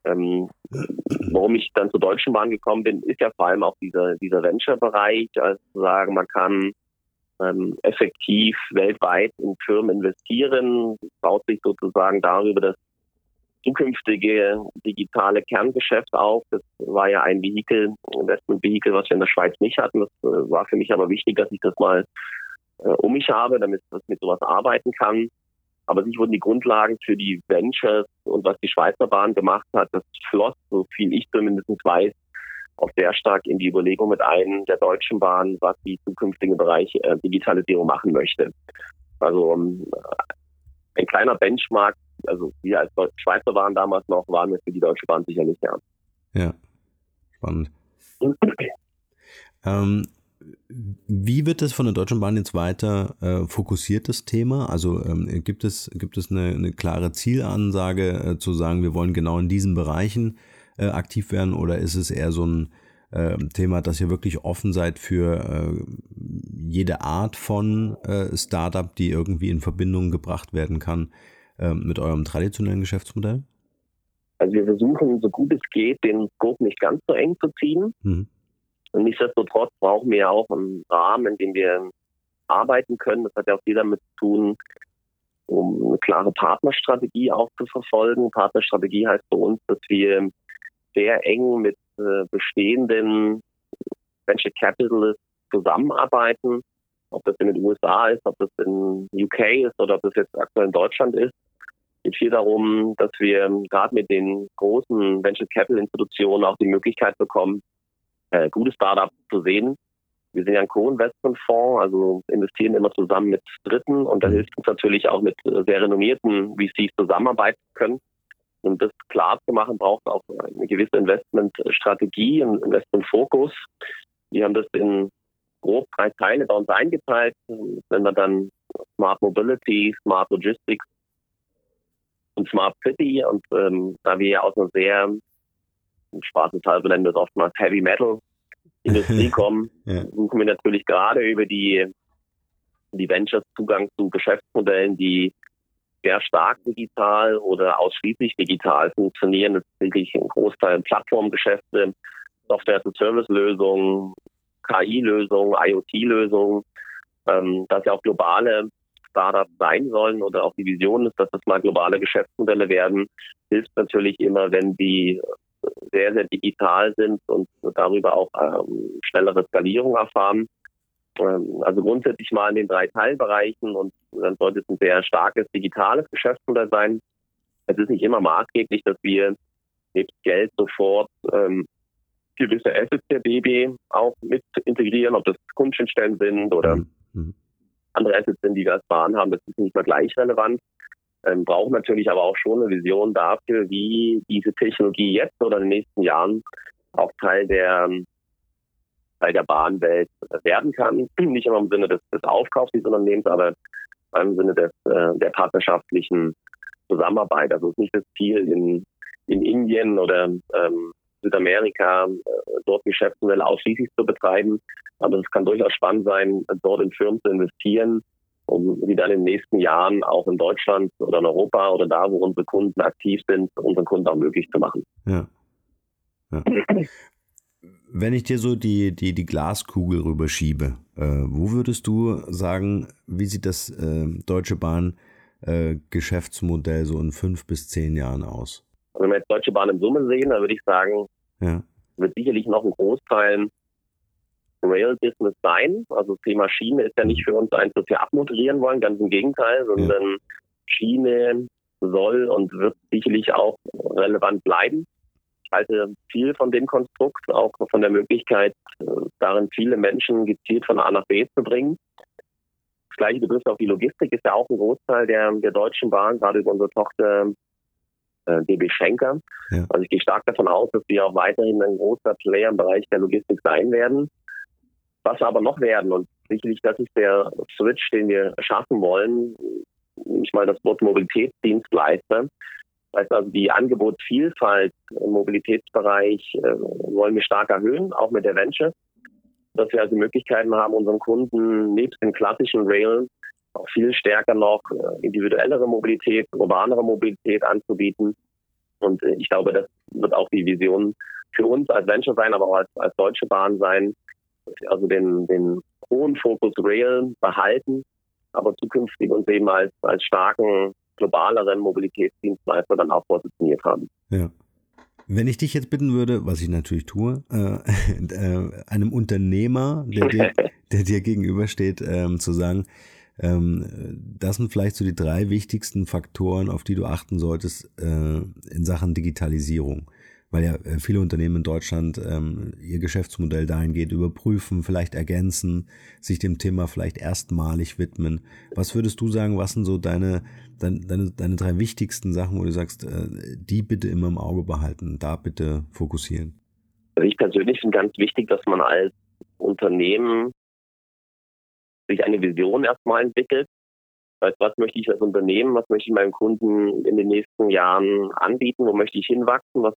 S2: Ähm, warum ich dann zur Deutschen Bahn gekommen bin, ist ja vor allem auch dieser, dieser Venture-Bereich, also zu sagen, man kann ähm, effektiv weltweit in Firmen investieren, baut sich sozusagen darüber das zukünftige digitale Kerngeschäft auf. Das war ja ein Vehikel, Investment-Vehikel, was wir in der Schweiz nicht hatten. Das äh, war für mich aber wichtig, dass ich das mal äh, um mich habe, damit ich mit sowas arbeiten kann. Aber sich wurden die Grundlagen für die Ventures und was die Schweizer Bahn gemacht hat, das floss, so viel ich zumindest weiß, auch sehr stark in die Überlegung mit ein der Deutschen Bahn, was die zukünftigen Bereich äh, Digitalisierung machen möchte. Also ähm, ein kleiner Benchmark also wir als Schweizer waren damals noch, waren wir für die Deutsche Bahn sicher nicht
S1: ernst. Ja, spannend. ähm, wie wird das von der Deutschen Bahn jetzt weiter äh, fokussiert, das Thema? Also ähm, gibt es, gibt es eine, eine klare Zielansage äh, zu sagen, wir wollen genau in diesen Bereichen äh, aktiv werden oder ist es eher so ein äh, Thema, dass ihr wirklich offen seid für äh, jede Art von äh, Startup, die irgendwie in Verbindung gebracht werden kann? Ähm, mit eurem traditionellen Geschäftsmodell?
S2: Also wir versuchen, so gut es geht, den Scope nicht ganz so eng zu ziehen. Mhm. Und nichtsdestotrotz brauchen wir auch einen Rahmen, in dem wir arbeiten können. Das hat ja auch viel damit zu tun, um eine klare Partnerstrategie auch zu verfolgen. Partnerstrategie heißt für uns, dass wir sehr eng mit äh, bestehenden Venture Capitalists zusammenarbeiten. Ob das in den USA ist, ob das in UK ist oder ob das jetzt aktuell in Deutschland ist geht viel darum, dass wir gerade mit den großen Venture Capital Institutionen auch die Möglichkeit bekommen, äh, gute Startups zu sehen. Wir sind ja ein Co-Investment-Fonds, also investieren immer zusammen mit Dritten und da mhm. hilft uns natürlich auch mit sehr renommierten VCs zusammenarbeiten zu können. Um das klar zu machen, braucht es auch eine gewisse Investmentstrategie, einen Investmentfokus. Wir haben das in grob drei Teile bei uns eingeteilt. Wenn wir dann Smart Mobility, Smart Logistics und Smart City. Und ähm, da wir ja aus einer sehr, im schwarzen Teil nennen wir es oftmals Heavy Metal Industrie kommen, ja. suchen wir natürlich gerade über die, die Ventures Zugang zu Geschäftsmodellen, die sehr stark digital oder ausschließlich digital funktionieren. Das ist wirklich ein Großteil Plattformgeschäfte, Software-as-a-Service-Lösungen, KI-Lösungen, IoT-Lösungen, ähm, dass ja auch globale Startups sein sollen oder auch die Vision ist, dass das mal globale Geschäftsmodelle werden, hilft natürlich immer, wenn die sehr, sehr digital sind und darüber auch ähm, schnellere Skalierung erfahren. Ähm, also grundsätzlich mal in den drei Teilbereichen und dann sollte es ein sehr starkes digitales Geschäftsmodell sein. Es ist nicht immer maßgeblich, dass wir nebst Geld sofort ähm, gewisse Assets der DB auch mit integrieren, ob das Kundenstellen sind oder mhm. Andere Assets sind, die wir als Bahn haben. Das ist nicht mal gleich relevant. Ähm, brauchen natürlich aber auch schon eine Vision dafür, wie diese Technologie jetzt oder in den nächsten Jahren auch Teil der Teil der Bahnwelt werden kann. Nicht immer im Sinne des, des Aufkaufs dieses Unternehmens, aber im Sinne des, äh, der partnerschaftlichen Zusammenarbeit. Also es ist nicht das Ziel, in, in Indien oder ähm, Südamerika äh, dort Geschäftsmodelle ausschließlich zu betreiben. Aber es kann durchaus spannend sein, dort in Firmen zu investieren, um die dann in den nächsten Jahren auch in Deutschland oder in Europa oder da, wo unsere Kunden aktiv sind, unseren Kunden auch möglich zu machen.
S1: Ja. ja. Wenn ich dir so die, die, die Glaskugel rüberschiebe, äh, wo würdest du sagen, wie sieht das äh, Deutsche Bahn äh, Geschäftsmodell so in fünf bis zehn Jahren aus?
S2: Wenn wir jetzt Deutsche Bahn im Summe sehen, dann würde ich sagen, ja. wird sicherlich noch ein Großteil Rail-Business sein. Also das Thema Schiene ist ja nicht für uns eins, das wir abmoderieren wollen, ganz im Gegenteil, sondern ja. Schiene soll und wird sicherlich auch relevant bleiben. Ich halte viel von dem Konstrukt, auch von der Möglichkeit, darin viele Menschen gezielt von A nach B zu bringen. Das gleiche betrifft auch die Logistik, ist ja auch ein Großteil der, der Deutschen Bahn, gerade über unsere Tochter äh, DB Schenker. Ja. Also ich gehe stark davon aus, dass wir auch weiterhin ein großer Player im Bereich der Logistik sein werden. Was aber noch werden, und sicherlich das ist der Switch, den wir schaffen wollen, ich mal das Wort Mobilitätsdienstleister. Das heißt also, die Angebotsvielfalt im Mobilitätsbereich äh, wollen wir stark erhöhen, auch mit der Venture, dass wir also Möglichkeiten haben, unseren Kunden nebst den klassischen Rail auch viel stärker noch äh, individuellere Mobilität, urbanere Mobilität anzubieten. Und äh, ich glaube, das wird auch die Vision für uns als Venture sein, aber auch als, als Deutsche Bahn sein, also den, den hohen Fokus Rail behalten, aber zukünftig uns eben als, als starken globaleren Mobilitätsdienstleister dann auch positioniert haben.
S1: Ja. Wenn ich dich jetzt bitten würde, was ich natürlich tue, äh, äh, einem Unternehmer, der dir, der dir gegenübersteht, ähm, zu sagen, das sind vielleicht so die drei wichtigsten Faktoren, auf die du achten solltest äh, in Sachen Digitalisierung weil ja äh, viele Unternehmen in Deutschland ähm, ihr Geschäftsmodell dahingehend überprüfen, vielleicht ergänzen, sich dem Thema vielleicht erstmalig widmen. Was würdest du sagen, was sind so deine, deine, deine, deine drei wichtigsten Sachen, wo du sagst, äh, die bitte immer im Auge behalten, da bitte fokussieren?
S2: Also ich persönlich finde ganz wichtig, dass man als Unternehmen sich eine Vision erstmal entwickelt. Das heißt, was möchte ich als Unternehmen, was möchte ich meinem Kunden in den nächsten Jahren anbieten, wo möchte ich hinwachsen, was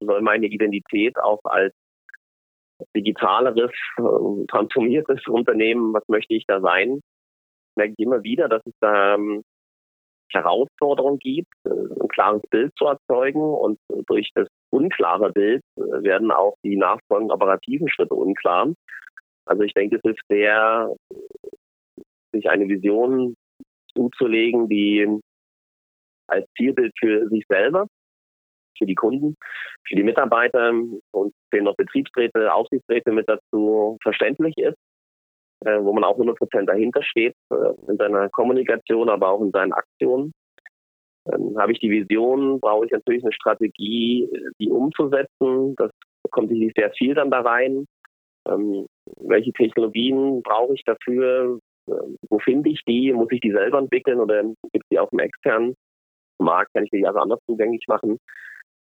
S2: soll meine Identität auch als digitaleres, äh, transformiertes Unternehmen, was möchte ich da sein? Merke ich immer wieder, dass es da ähm, Herausforderungen gibt, äh, ein klares Bild zu erzeugen und durch das unklare Bild äh, werden auch die nachfolgenden operativen Schritte unklar. Also ich denke, es ist sehr, sich eine Vision zuzulegen, die als Zielbild für sich selber für die Kunden, für die Mitarbeiter und zählen noch Betriebsräte, Aufsichtsräte mit dazu verständlich ist, äh, wo man auch 100 Prozent dahinter steht äh, in seiner Kommunikation, aber auch in seinen Aktionen. Ähm, habe ich die Vision, brauche ich natürlich eine Strategie, die umzusetzen. Das kommt sicherlich sehr viel dann da rein. Ähm, welche Technologien brauche ich dafür? Ähm, wo finde ich die? Muss ich die selber entwickeln oder gibt es die auf dem externen Markt? Kann ich die also anders zugänglich machen?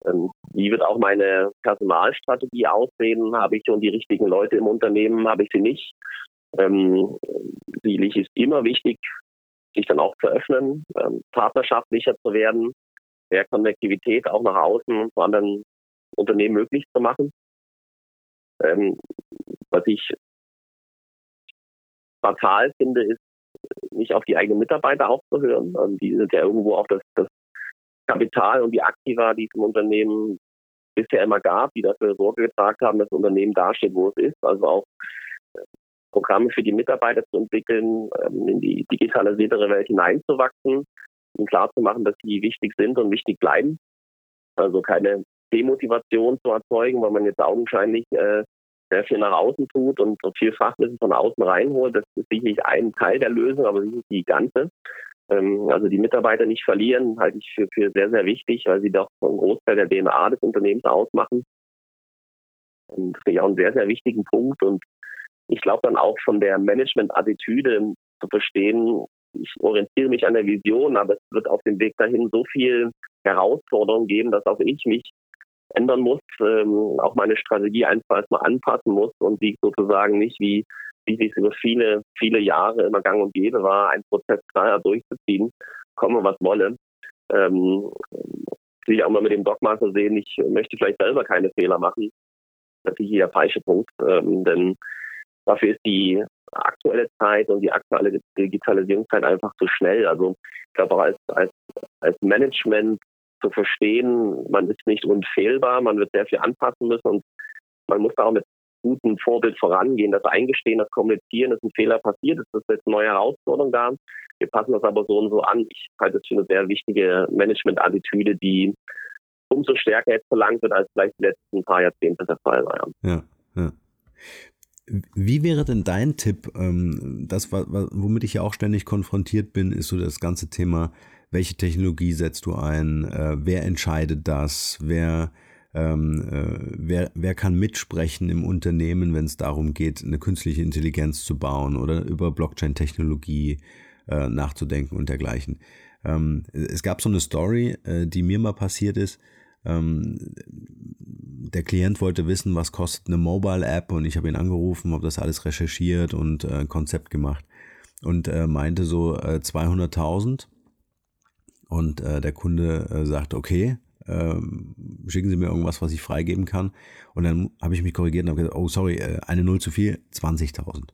S2: Ähm, wie wird auch meine Personalstrategie aussehen? Habe ich schon die richtigen Leute im Unternehmen? Habe ich sie nicht? Ähm, sicherlich ist immer wichtig, sich dann auch zu öffnen, ähm, partnerschaftlicher zu werden. mehr Konnektivität auch nach außen und zu anderen Unternehmen möglich zu machen. Ähm, was ich fatal finde, ist, nicht auf die eigenen Mitarbeiter aufzuhören. Also die sind ja irgendwo auch das, das Kapital und die Aktiva, die es im Unternehmen bisher immer gab, die dafür Sorge getragen haben, dass das Unternehmen dasteht, wo es ist. Also auch äh, Programme für die Mitarbeiter zu entwickeln, ähm, in die digitalisiertere Welt hineinzuwachsen und klarzumachen, dass sie wichtig sind und wichtig bleiben. Also keine Demotivation zu erzeugen, weil man jetzt augenscheinlich äh, sehr viel nach außen tut und so viel Fachwissen von außen reinholt. Das ist sicherlich ein Teil der Lösung, aber sicherlich die ganze. Ähm, also die Mitarbeiter nicht verlieren, halte ich für, für sehr, sehr wichtig, weil sie doch einen Großteil der DNA des Unternehmens ausmachen. Und das finde ich auch einen sehr, sehr wichtigen Punkt. Und ich glaube dann auch von der Management-Attitüde zu verstehen, ich orientiere mich an der Vision, aber es wird auf dem Weg dahin so viel Herausforderungen geben, dass auch ich mich ändern muss, ähm, auch meine Strategie einfach erstmal anpassen muss und die sozusagen nicht wie wie es über viele, viele Jahre immer gang und gäbe war, einen Prozess klar durchzuziehen, komme was wolle. Ähm, will ich auch mal mit dem Dogma sehen, ich möchte vielleicht selber keine Fehler machen. Das ist hier der falsche Punkt, ähm, denn dafür ist die aktuelle Zeit und die aktuelle Digitalisierungszeit einfach zu schnell. Also ich glaube auch als, als, als Management zu verstehen, man ist nicht unfehlbar, man wird sehr viel anpassen müssen und man muss da auch mit guten Vorbild vorangehen, das Eingestehen, das Kommunizieren, dass ein Fehler passiert ist, das ist jetzt neue Herausforderung da. Wir passen das aber so und so an. Ich halte es für eine sehr wichtige Management-Attitüde, die umso stärker jetzt verlangt wird, als vielleicht die letzten paar Jahrzehnte der Fall war.
S1: Ja, ja. Wie wäre denn dein Tipp? Ähm, das, womit ich ja auch ständig konfrontiert bin, ist so das ganze Thema, welche Technologie setzt du ein? Äh, wer entscheidet das? Wer ähm, äh, wer, wer kann mitsprechen im Unternehmen, wenn es darum geht, eine künstliche Intelligenz zu bauen oder über Blockchain-Technologie äh, nachzudenken und dergleichen. Ähm, es gab so eine Story, äh, die mir mal passiert ist. Ähm, der Klient wollte wissen, was kostet eine Mobile-App und ich habe ihn angerufen, habe das alles recherchiert und äh, ein Konzept gemacht und äh, meinte so äh, 200.000 und äh, der Kunde äh, sagt, okay, ähm, schicken Sie mir irgendwas, was ich freigeben kann. Und dann habe ich mich korrigiert und habe gesagt, oh sorry, äh, eine Null zu viel, 20.000.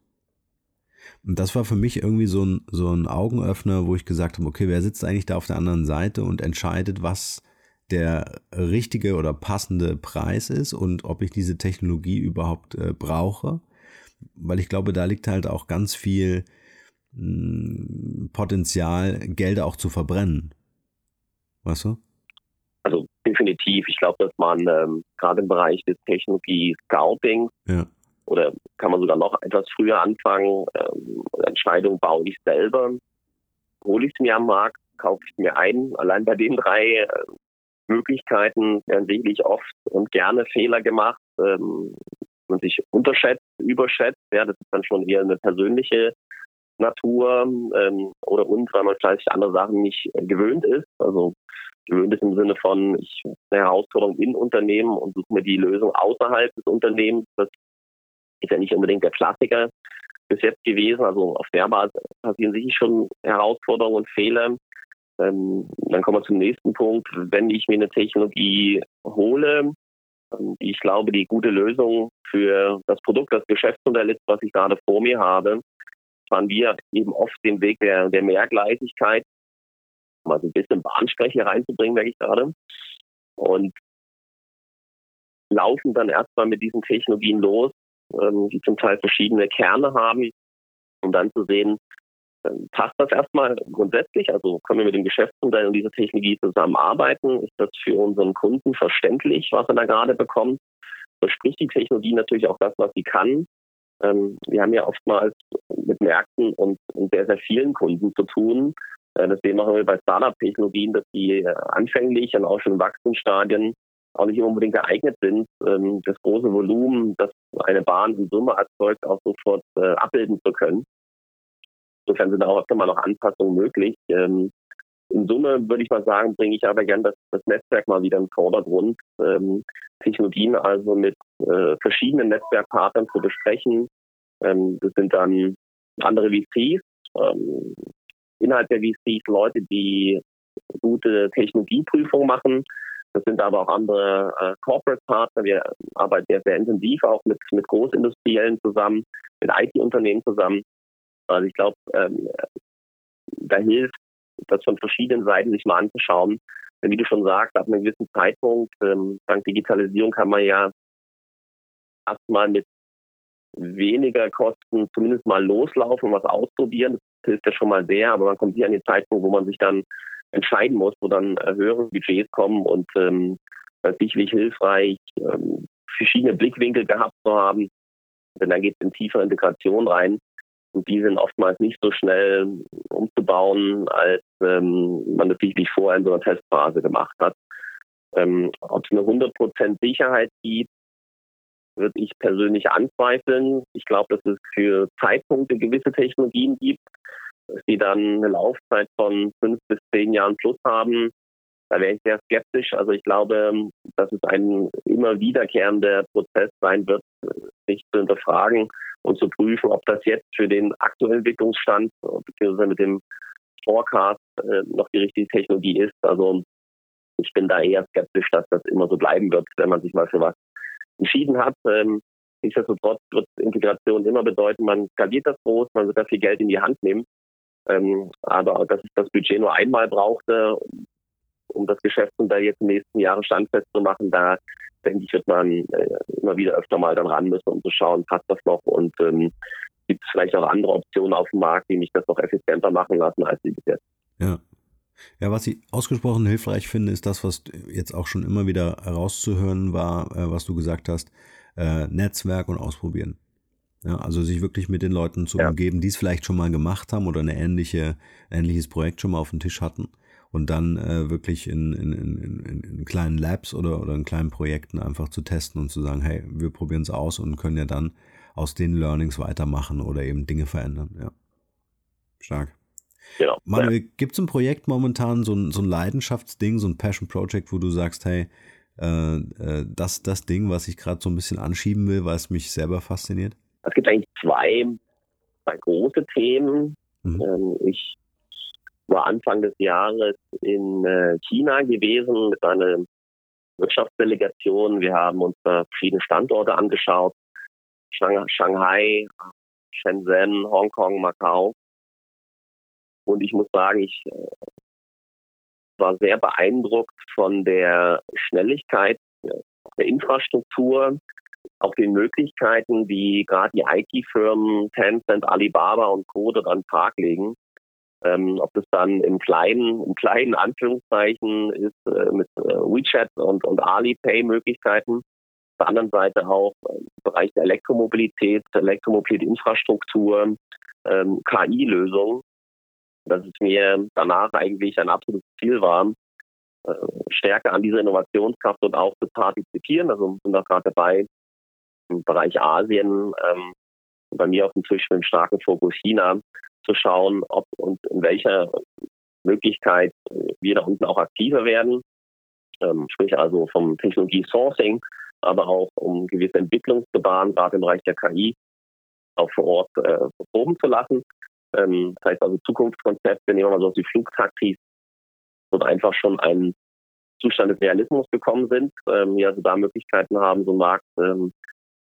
S1: Und das war für mich irgendwie so ein, so ein Augenöffner, wo ich gesagt habe, okay, wer sitzt eigentlich da auf der anderen Seite und entscheidet, was der richtige oder passende Preis ist und ob ich diese Technologie überhaupt äh, brauche. Weil ich glaube, da liegt halt auch ganz viel mh, hm, Potenzial, Gelder auch zu verbrennen. Weißt du?
S2: Also definitiv. Ich glaube, dass man ähm, gerade im Bereich des Technologie-Scouting ja. oder kann man sogar noch etwas früher anfangen, ähm, Entscheidung baue ich selber, hole ich es mir am Markt, kaufe ich es mir ein. Allein bei den drei äh, Möglichkeiten werden sicherlich oft und gerne Fehler gemacht, ähm, man sich unterschätzt, überschätzt. Ja, das ist dann schon eher eine persönliche Natur ähm, oder und weil man vielleicht andere Sachen nicht äh, gewöhnt ist. Also gewöhnt ist im Sinne von, ich eine Herausforderung in Unternehmen und suche mir die Lösung außerhalb des Unternehmens. Das ist ja nicht unbedingt der Klassiker bis jetzt gewesen. Also auf der Basis passieren sicher schon Herausforderungen und Fehler. Ähm, dann kommen wir zum nächsten Punkt. Wenn ich mir eine Technologie hole, ähm, die ich glaube, die gute Lösung für das Produkt, das Geschäftsmodell ist, was ich gerade vor mir habe, fahren wir eben oft den Weg der, der Mehrgleisigkeit mal so ein bisschen Bahnspreche reinzubringen, merke ich gerade. Und laufen dann erstmal mit diesen Technologien los, ähm, die zum Teil verschiedene Kerne haben, um dann zu sehen, ähm, passt das erstmal grundsätzlich? Also können wir mit dem Geschäftsmodell und dieser Technologie zusammenarbeiten? Ist das für unseren Kunden verständlich, was er da gerade bekommt? Verspricht die Technologie natürlich auch das, was sie kann? Ähm, wir haben ja oftmals mit Märkten und, und sehr, sehr vielen Kunden zu tun, äh, das sehen wir bei Startup-Technologien, dass die äh, anfänglich und auch schon in Wachstumsstadien auch nicht unbedingt geeignet sind, ähm, das große Volumen, das eine Bahn in Summe erzeugt, auch sofort äh, abbilden zu können. Insofern sind auch mal noch Anpassungen möglich. Ähm, in Summe würde ich mal sagen, bringe ich aber gern das, das Netzwerk mal wieder im Vordergrund. Ähm, Technologien also mit äh, verschiedenen Netzwerkpartnern zu besprechen. Ähm, das sind dann andere VCs, ähm, innerhalb der VCs Leute, die gute Technologieprüfung machen. Das sind aber auch andere äh, Corporate Partner. Wir arbeiten sehr, sehr intensiv auch mit, mit Großindustriellen zusammen, mit IT-Unternehmen zusammen. Also ich glaube, ähm, da hilft, das von verschiedenen Seiten sich mal anzuschauen. Denn wie du schon sagst, ab einem gewissen Zeitpunkt, ähm, dank Digitalisierung kann man ja erstmal mit weniger Kosten zumindest mal loslaufen und was ausprobieren. Das hilft ja schon mal sehr, aber man kommt hier an den Zeitpunkt, wo man sich dann entscheiden muss, wo dann äh, höhere Budgets kommen und ähm, sicherlich hilfreich, ähm, verschiedene Blickwinkel gehabt zu haben. Denn dann geht es in tiefe Integration rein. Und die sind oftmals nicht so schnell umzubauen, als ähm, man das sicherlich vorher in so einer Testphase gemacht hat. Ähm, Ob es eine 100% Sicherheit gibt, würde ich persönlich anzweifeln. Ich glaube, dass es für Zeitpunkte gewisse Technologien gibt, die dann eine Laufzeit von fünf bis zehn Jahren plus haben. Da wäre ich sehr skeptisch. Also ich glaube, dass es ein immer wiederkehrender Prozess sein wird, sich zu hinterfragen und zu prüfen, ob das jetzt für den aktuellen Entwicklungsstand beziehungsweise mit dem Forecast äh, noch die richtige Technologie ist. Also ich bin da eher skeptisch, dass das immer so bleiben wird, wenn man sich mal für was entschieden hat. Ähm, nichtsdestotrotz wird Integration immer bedeuten, man skaliert das groß, man wird da viel Geld in die Hand nehmen. Ähm, aber dass ich das Budget nur einmal brauchte, um das Geschäftsmodell jetzt den nächsten Jahren standfest zu machen, da denke ich, wird man äh, immer wieder öfter mal dann ran müssen, um zu schauen, passt das noch und ähm, gibt es vielleicht auch andere Optionen auf dem Markt, die mich das noch effizienter machen lassen als die bis jetzt.
S1: Ja. Ja, was ich ausgesprochen hilfreich finde, ist das, was jetzt auch schon immer wieder herauszuhören war, äh, was du gesagt hast, äh, Netzwerk und ausprobieren. Ja, also sich wirklich mit den Leuten zu ja. umgeben, die es vielleicht schon mal gemacht haben oder eine ähnliche, ein ähnliches Projekt schon mal auf dem Tisch hatten und dann äh, wirklich in, in, in, in, kleinen Labs oder, oder in kleinen Projekten einfach zu testen und zu sagen, hey, wir probieren es aus und können ja dann aus den Learnings weitermachen oder eben Dinge verändern. Ja. Stark. Genau. Manuel, ja. gibt es ein Projekt momentan, so ein, so ein Leidenschaftsding, so ein Passion Project, wo du sagst, hey, äh, äh, das, das Ding, was ich gerade so ein bisschen anschieben will, weil es mich selber fasziniert?
S2: Es gibt eigentlich zwei, zwei große Themen. Mhm. Ähm, ich war Anfang des Jahres in äh, China gewesen mit einer Wirtschaftsdelegation. Wir haben uns verschiedene Standorte angeschaut. Shanghai, Shenzhen, Hongkong, Macau. Und ich muss sagen, ich äh, war sehr beeindruckt von der Schnelligkeit der Infrastruktur, auch den Möglichkeiten, die gerade die IT-Firmen Tencent, Alibaba und Co. dort an den Tag legen. Ähm, ob das dann im kleinen, im kleinen Anführungszeichen ist äh, mit äh, WeChat und, und Alipay-Möglichkeiten. Auf der anderen Seite auch im Bereich der Elektromobilität, Elektromobilität-Infrastruktur, ähm, KI-Lösungen dass es mir danach eigentlich ein absolutes Ziel war, äh, stärker an dieser Innovationskraft und auch zu partizipieren. Also sind da gerade dabei, im Bereich Asien, ähm, bei mir auf dem Tisch mit einem starken Fokus China, zu schauen, ob und in welcher Möglichkeit wir da unten auch aktiver werden. Ähm, sprich also vom Technologie-Sourcing, aber auch um gewisse Entwicklungsgebaren, gerade im Bereich der KI, auch vor Ort äh, proben zu lassen. Ähm, das heißt also Zukunftskonzepte, nehmen wir mal so die Flugtaxis, dort einfach schon ein Zustand des Realismus gekommen sind, ähm, wir also da Möglichkeiten haben, so einen Markt ähm,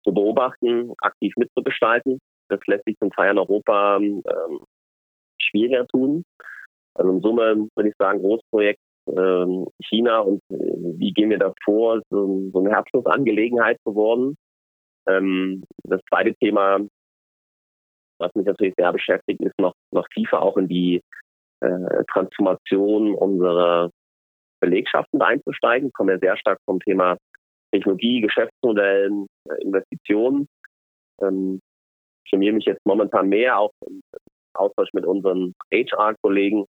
S2: zu beobachten, aktiv mitzugestalten. Das lässt sich zum Teil in Europa ähm, schwieriger tun. Also in Summe würde ich sagen, Großprojekt ähm, China und äh, wie gehen wir da vor, so, so eine Herzensangelegenheit geworden. Ähm, das zweite Thema was mich natürlich sehr beschäftigt, ist noch, noch tiefer auch in die äh, Transformation unserer Belegschaften einzusteigen. Ich komme ja sehr stark vom Thema Technologie, Geschäftsmodellen, äh, Investitionen. Ähm, ich formiere mich jetzt momentan mehr auch im Austausch mit unseren HR-Kollegen,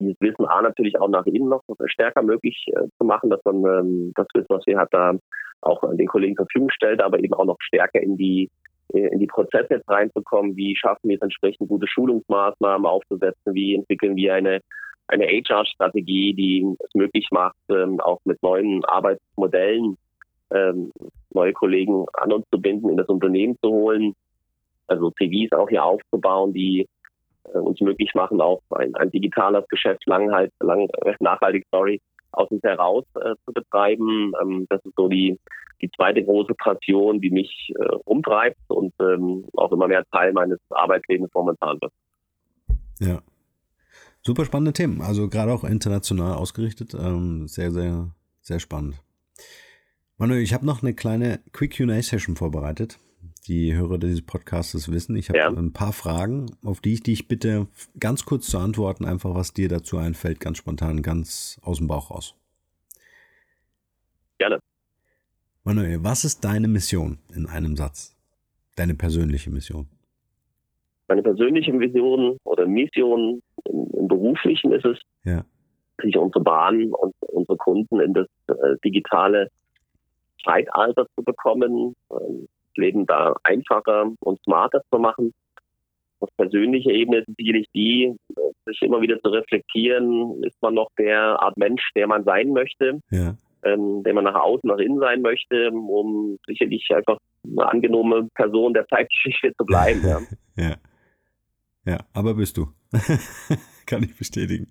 S2: dieses Wissen A natürlich auch nach innen noch stärker möglich äh, zu machen, dass man ähm, das Wissen, was wir hat, da auch den Kollegen zur Verfügung stellt, aber eben auch noch stärker in die in die Prozesse jetzt reinzukommen, wie schaffen wir es entsprechend gute Schulungsmaßnahmen aufzusetzen, wie entwickeln wir eine eine HR-Strategie, die es möglich macht, ähm, auch mit neuen Arbeitsmodellen ähm, neue Kollegen an uns zu binden, in das Unternehmen zu holen, also CVs auch hier aufzubauen, die äh, uns möglich machen, auch ein, ein digitales Geschäft lang halt, lang, äh, nachhaltig, sorry, aus uns heraus äh, zu betreiben. Ähm, das ist so die, die zweite große Passion, die mich äh, umtreibt und ähm, auch immer mehr Teil meines Arbeitslebens momentan wird.
S1: Ja. Super spannende Themen, also gerade auch international ausgerichtet. Ähm, sehr, sehr, sehr spannend. Manuel, ich habe noch eine kleine Quick QA-Session vorbereitet. Die Hörer dieses Podcasts wissen, ich habe ja. ein paar Fragen, auf die ich dich bitte ganz kurz zu antworten, einfach was dir dazu einfällt, ganz spontan, ganz aus dem Bauch raus.
S2: Gerne.
S1: Manuel, was ist deine Mission in einem Satz? Deine persönliche Mission?
S2: Meine persönliche Vision oder Mission im, im Beruflichen ist es, ja. sich unsere Bahn und unsere Kunden in das äh, digitale Zeitalter zu bekommen, ähm, Leben da einfacher und smarter zu machen. Auf persönlicher Ebene ist sicherlich die, sich immer wieder zu reflektieren, ist man noch der Art Mensch, der man sein möchte, ja. ähm, der man nach außen, nach innen sein möchte, um sicherlich einfach eine angenommene Person der Zeitgeschichte zu bleiben.
S1: Ja, ja. ja aber bist du. Kann ich bestätigen.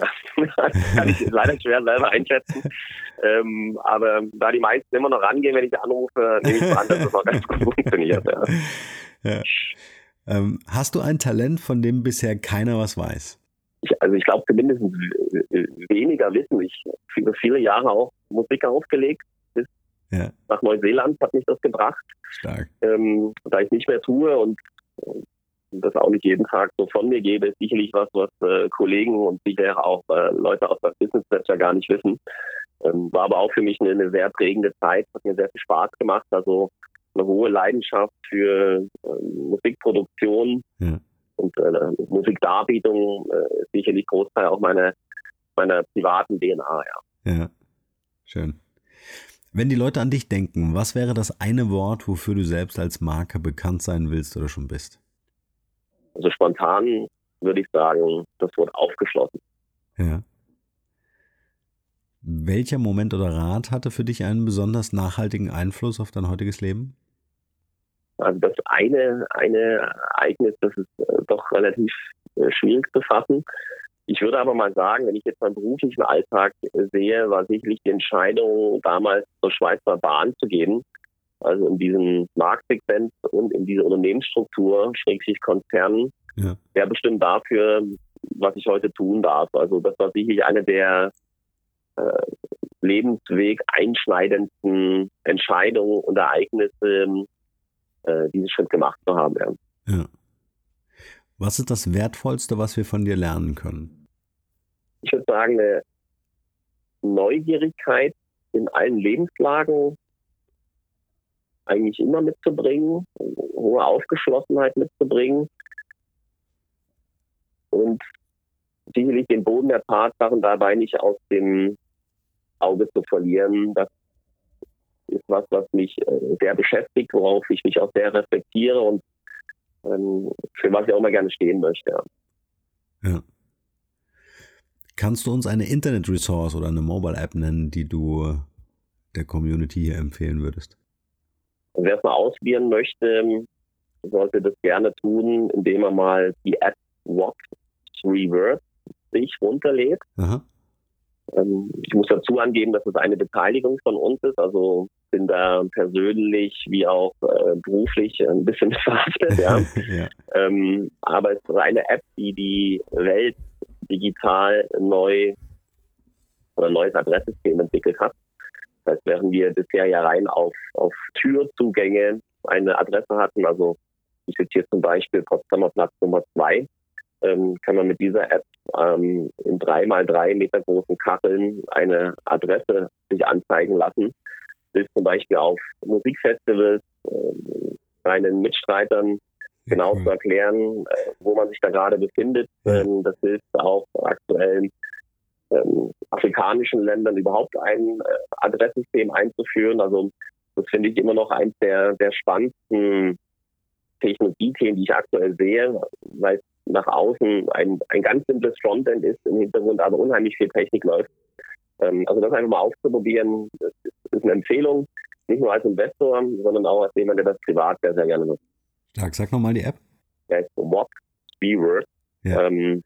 S2: kann ich leider schwer selber einschätzen. Ähm, aber da die meisten immer noch rangehen, wenn ich anrufe, nehme ich mal an, dass das noch ganz gut funktioniert. Ja.
S1: Ja. Ähm, hast du ein Talent, von dem bisher keiner was weiß?
S2: Ich, also ich glaube zumindest weniger wissen. Ich habe viele Jahre auch Musik aufgelegt. Bis ja. nach Neuseeland hat mich das gebracht. Stark. Ähm, da ich nicht mehr tue und das auch nicht jeden Tag so von mir gebe, ist sicherlich was, was äh, Kollegen und sicher auch äh, Leute aus der Business ja gar nicht wissen. Ähm, war aber auch für mich eine, eine, sehr prägende Zeit, hat mir sehr viel Spaß gemacht. Also eine hohe Leidenschaft für äh, Musikproduktion ja. und äh, Musikdarbietung äh, ist sicherlich Großteil auch meiner meiner privaten DNA,
S1: ja. Ja, schön. Wenn die Leute an dich denken, was wäre das eine Wort, wofür du selbst als Marke bekannt sein willst oder schon bist?
S2: Also spontan würde ich sagen, das Wort aufgeschlossen.
S1: Ja. Welcher Moment oder Rat hatte für dich einen besonders nachhaltigen Einfluss auf dein heutiges Leben?
S2: Also das eine, eine Ereignis, das ist äh, doch relativ äh, schwierig zu fassen. Ich würde aber mal sagen, wenn ich jetzt meinen beruflichen Alltag sehe, war sicherlich die Entscheidung, damals zur Schweizer Bahn zu gehen, also in diesem Marktsegment und in dieser Unternehmensstruktur, schrägstrich Konzernen, ja. der bestimmt dafür, was ich heute tun darf. Also das war sicherlich eine der äh, Lebensweg einschneidendsten Entscheidungen und Ereignisse, äh, diesen Schritt gemacht zu haben. Ja. ja.
S1: Was ist das Wertvollste, was wir von dir lernen können?
S2: Ich würde sagen, eine Neugierigkeit in allen Lebenslagen, eigentlich immer mitzubringen, hohe Aufgeschlossenheit mitzubringen und sicherlich den Boden der Tatsachen dabei nicht aus dem Auge zu verlieren. Das ist was, was mich äh, sehr beschäftigt, worauf ich mich auch sehr reflektiere und ähm, für was ich auch immer gerne stehen möchte. Ja.
S1: Kannst du uns eine Internet-Resource oder eine Mobile-App nennen, die du der Community hier empfehlen würdest?
S2: Und wer es mal ausprobieren möchte, sollte das gerne tun, indem er mal die App What Reverse sich runterlädt. Ähm, ich muss dazu angeben, dass es eine Beteiligung von uns ist. Also bin da persönlich wie auch äh, beruflich ein bisschen verhaftet. Ja. ja. Ähm, aber es ist eine App, die die Welt digital neu oder neues Adresssystem entwickelt hat. Das heißt, während wir bisher ja rein auf, auf Türzugänge eine Adresse hatten, also ich jetzt hier zum Beispiel Potsdamer Platz Nummer zwei, ähm, kann man mit dieser App ähm, in drei mal drei Meter großen Kacheln eine Adresse sich anzeigen lassen. Hilft zum Beispiel auf Musikfestivals, äh, seinen Mitstreitern genau zu erklären, äh, wo man sich da gerade befindet. Ähm, das hilft auch aktuell ähm, afrikanischen Ländern überhaupt ein äh, Adresssystem einzuführen. Also das finde ich immer noch eins der, der spannendsten Technologiethemen, die ich aktuell sehe, weil es nach außen ein, ein ganz simples Frontend ist, im Hintergrund aber unheimlich viel Technik läuft. Ähm, also das einfach mal auszuprobieren, ist, eine Empfehlung, nicht nur als Investor, sondern auch als jemand, der das privat sehr, sehr gerne nutzt.
S1: Stark, sag nochmal die App.
S2: Der ist WAP WeWork. Ja. Ähm,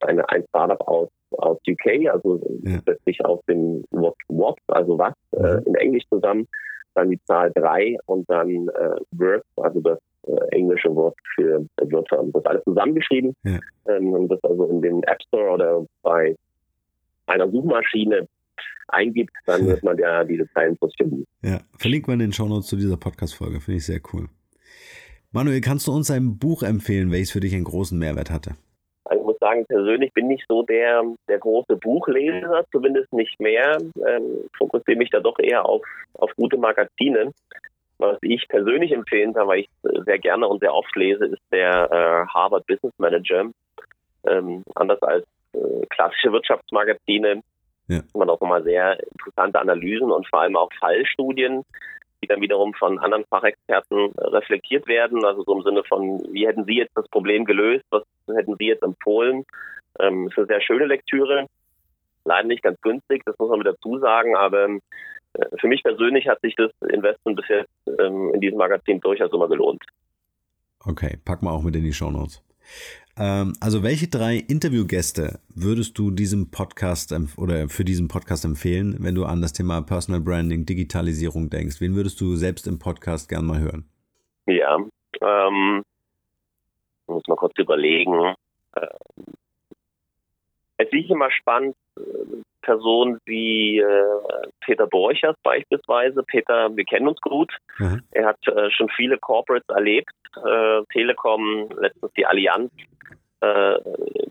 S2: eine, ein Startup aus, aus UK, also ja. setzt sich auf dem Wort what, also was, äh, mhm. in Englisch zusammen, dann die Zahl 3 und dann äh, Work, also das äh, englische Wort für Wörter. Das alles zusammengeschrieben ja. ähm, und das also in den App Store oder bei einer Suchmaschine eingibt, dann wird man ja diese Zeilen finden.
S1: Ja, verlinkt man in den Shownotes zu dieser Podcast-Folge, finde ich sehr cool. Manuel, kannst du uns ein Buch empfehlen, welches für dich einen großen Mehrwert hatte?
S2: Sagen, persönlich bin ich so der, der große Buchleser, zumindest nicht mehr. Ähm, fokussiere mich da doch eher auf, auf gute Magazine. Was ich persönlich empfehlen kann, weil ich sehr gerne und sehr oft lese, ist der äh, Harvard Business Manager. Ähm, anders als äh, klassische Wirtschaftsmagazine ja. man auch nochmal sehr interessante Analysen und vor allem auch Fallstudien die dann wiederum von anderen Fachexperten äh, reflektiert werden. Also so im Sinne von, wie hätten Sie jetzt das Problem gelöst? Was hätten Sie jetzt empfohlen? Ähm, ist eine sehr schöne Lektüre. Leider nicht ganz günstig, das muss man wieder zusagen, aber äh, für mich persönlich hat sich das Investment bis jetzt ähm, in diesem Magazin durchaus immer gelohnt.
S1: Okay, packen wir auch mit in die Show Notes. Ähm, also welche drei Interviewgäste würdest du diesem Podcast oder für diesen Podcast empfehlen, wenn du an das Thema Personal Branding, Digitalisierung denkst? Wen würdest du selbst im Podcast gern mal hören?
S2: Ja, ähm, muss mal kurz überlegen. Es ist immer spannend, äh, Personen wie äh, Peter Borchers beispielsweise. Peter, wir kennen uns gut. Mhm. Er hat äh, schon viele Corporates erlebt. Äh, Telekom, letztens die Allianz äh,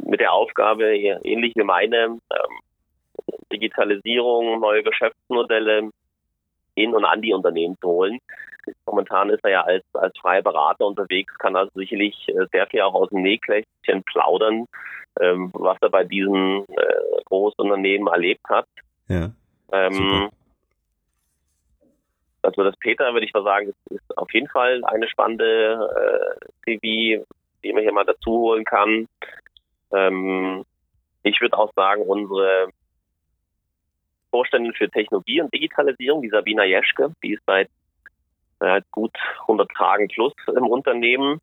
S2: mit der Aufgabe, ähnlich wie meine, ähm, Digitalisierung, neue Geschäftsmodelle in und an die Unternehmen zu holen. Momentan ist er ja als, als freier Berater unterwegs, kann also sicherlich äh, sehr viel auch aus dem Nähkläschchen plaudern, ähm, was er bei diesen äh, Großunternehmen erlebt hat. Ja. Ähm, also das Peter, würde ich mal sagen, ist, ist auf jeden Fall eine spannende äh, CV, die man hier mal dazu holen kann. Ähm, ich würde auch sagen, unsere Vorständin für Technologie und Digitalisierung, die Sabina Jeschke, die ist seit äh, gut 100 Tagen plus im Unternehmen.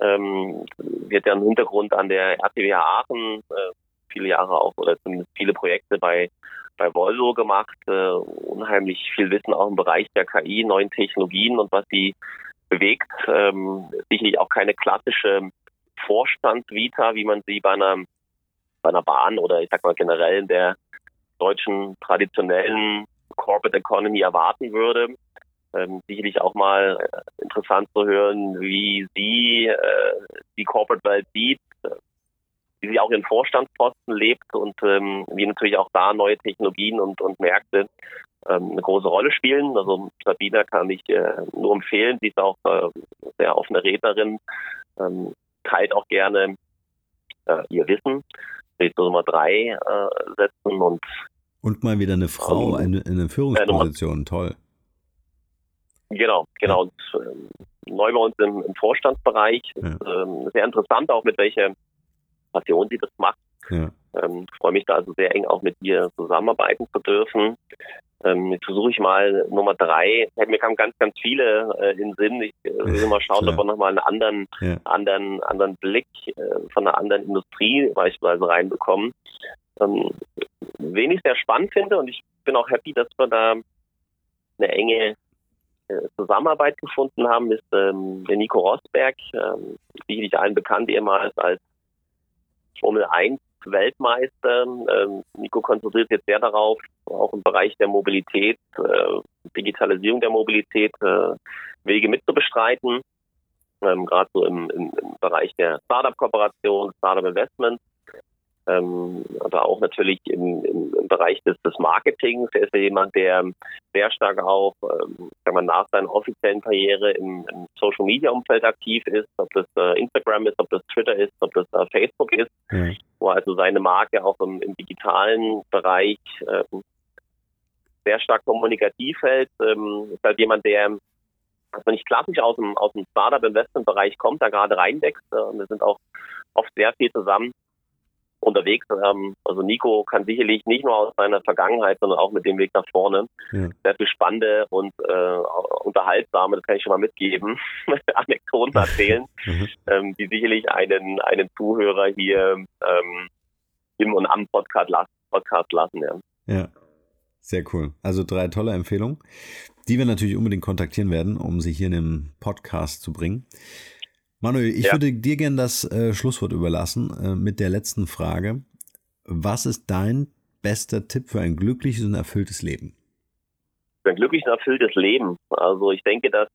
S2: Ähm, wird ja einen Hintergrund an der RTW Aachen, äh, viele Jahre auch oder zumindest viele Projekte bei bei Volvo gemacht, äh, unheimlich viel Wissen auch im Bereich der KI, neuen Technologien und was die bewegt. Ähm, sicherlich auch keine klassische Vorstandsvita, wie man sie bei einer, bei einer Bahn oder ich sag mal generell in der deutschen traditionellen Corporate Economy erwarten würde. Ähm, sicherlich auch mal äh, interessant zu hören, wie sie äh, die Corporate Welt sieht, äh, wie sie auch ihren Vorstandsposten lebt und ähm, wie natürlich auch da neue Technologien und, und Märkte ähm, eine große Rolle spielen. Also Sabina kann ich äh, nur empfehlen. Sie ist auch äh, sehr offene Rednerin, ähm, teilt auch gerne äh, ihr Wissen. Ich so Nummer drei äh, setzen und
S1: und mal wieder eine Frau in, in eine Führungsposition, toll.
S2: Genau, genau. Und, ähm, neu bei uns im, im Vorstandsbereich. Ja. Ist, ähm, sehr interessant auch mit welcher Passion sie das macht. Ja. Ähm, freue mich da also sehr eng auch mit ihr zusammenarbeiten zu dürfen. Ähm, jetzt versuche ich mal Nummer drei. Mir kamen ganz, ganz viele äh, in den Sinn. Ich äh, will mal schauen, ob wir nochmal einen anderen, ja. anderen, anderen Blick äh, von einer anderen Industrie beispielsweise reinbekommen. Ähm, wen ich sehr spannend finde und ich bin auch happy, dass wir da eine enge Zusammenarbeit gefunden haben, ist ähm, der Nico Rosberg, ähm, sicherlich allen bekannt ehemals als Formel 1 Weltmeister. Ähm, Nico konzentriert jetzt sehr darauf, auch im Bereich der Mobilität, äh, Digitalisierung der Mobilität, äh, Wege mitzubestreiten. Ähm, Gerade so im, im, im Bereich der Startup-Kooperation, Startup-Investments ähm, aber auch natürlich im, im, im Bereich des, des, Marketings. Er ist ja jemand, der sehr stark auch ähm, sagen wir, nach seiner offiziellen Karriere im, im Social Media Umfeld aktiv ist, ob das äh, Instagram ist, ob das Twitter ist, ob das äh, Facebook ist, mhm. wo also seine Marke auch im, im digitalen Bereich ähm, sehr stark kommunikativ hält. Ähm, ist halt jemand, der also nicht klassisch aus dem, aus dem Startup-Investment-Bereich kommt, da gerade reinwächst. Äh, wir sind auch oft sehr viel zusammen unterwegs. Ähm, also Nico kann sicherlich nicht nur aus seiner Vergangenheit, sondern auch mit dem Weg nach vorne ja. sehr viel spannende und äh, unterhaltsame, das kann ich schon mal mitgeben, Anekdoten erzählen, mhm. ähm, die sicherlich einen, einen Zuhörer hier ähm, im und am Podcast, Podcast lassen. Ja.
S1: ja, sehr cool. Also drei tolle Empfehlungen, die wir natürlich unbedingt kontaktieren werden, um sie hier in den Podcast zu bringen. Manuel, ich ja. würde dir gerne das äh, Schlusswort überlassen äh, mit der letzten Frage. Was ist dein bester Tipp für ein glückliches und erfülltes Leben?
S2: Für ein glückliches und erfülltes Leben. Also ich denke, das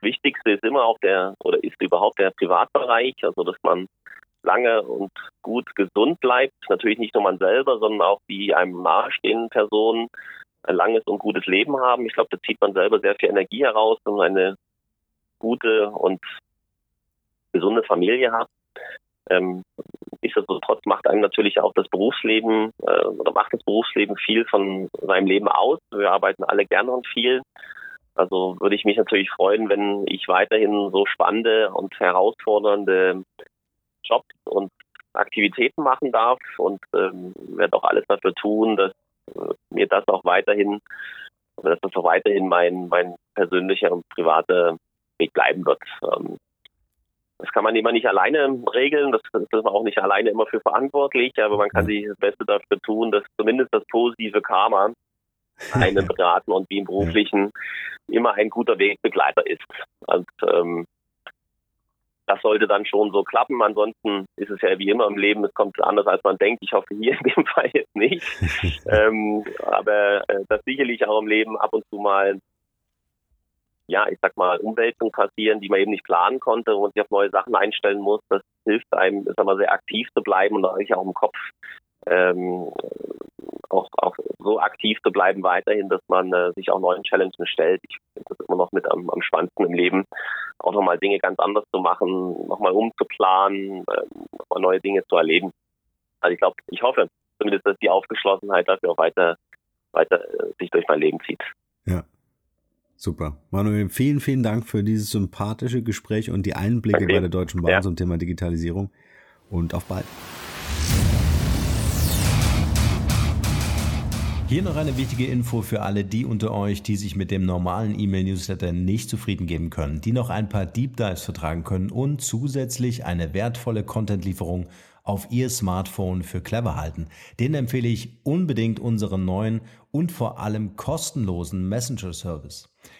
S2: Wichtigste ist immer auch der oder ist überhaupt der Privatbereich, also dass man lange und gut gesund bleibt. Natürlich nicht nur man selber, sondern auch die einem nahestehenden Personen ein langes und gutes Leben haben. Ich glaube, da zieht man selber sehr viel Energie heraus und eine gute und gesunde Familie hat. Ähm, nichtsdestotrotz macht einem natürlich auch das Berufsleben äh, oder macht das Berufsleben viel von seinem Leben aus. Wir arbeiten alle gerne und viel. Also würde ich mich natürlich freuen, wenn ich weiterhin so spannende und herausfordernde Jobs und Aktivitäten machen darf und ähm, werde auch alles dafür tun, dass äh, mir das auch weiterhin, dass das auch weiterhin mein, mein persönlicher und privater Weg bleiben wird. Ähm, das kann man immer nicht alleine regeln, das, ist man auch nicht alleine immer für verantwortlich, aber man kann sich das Beste dafür tun, dass zumindest das positive Karma einen beraten und wie im beruflichen immer ein guter Wegbegleiter ist. Und ähm, das sollte dann schon so klappen. Ansonsten ist es ja wie immer im Leben, es kommt anders als man denkt. Ich hoffe hier in dem Fall jetzt nicht. ähm, aber äh, das sicherlich auch im Leben ab und zu mal ja, ich sag mal, Umwälzungen passieren, die man eben nicht planen konnte und sich auf neue Sachen einstellen muss. Das hilft einem, ist aber sehr aktiv zu bleiben und eigentlich auch im Kopf ähm, auch, auch so aktiv zu bleiben weiterhin, dass man äh, sich auch neuen Challenges stellt. Ich finde das immer noch mit am, am spannendsten im Leben, auch nochmal Dinge ganz anders zu machen, nochmal umzuplanen, äh, nochmal neue Dinge zu erleben. Also ich glaube, ich hoffe zumindest, dass die Aufgeschlossenheit dafür auch weiter, weiter äh, sich durch mein Leben zieht.
S1: Ja. Super. Manuel, vielen, vielen Dank für dieses sympathische Gespräch und die Einblicke bei der Deutschen Bahn ja. zum Thema Digitalisierung. Und auf bald. Hier noch eine wichtige Info für alle die unter euch, die sich mit dem normalen E-Mail-Newsletter nicht zufrieden geben können, die noch ein paar Deep Dives vertragen können und zusätzlich eine wertvolle Content-Lieferung auf Ihr Smartphone für clever halten. Den empfehle ich unbedingt unseren neuen und vor allem kostenlosen Messenger-Service.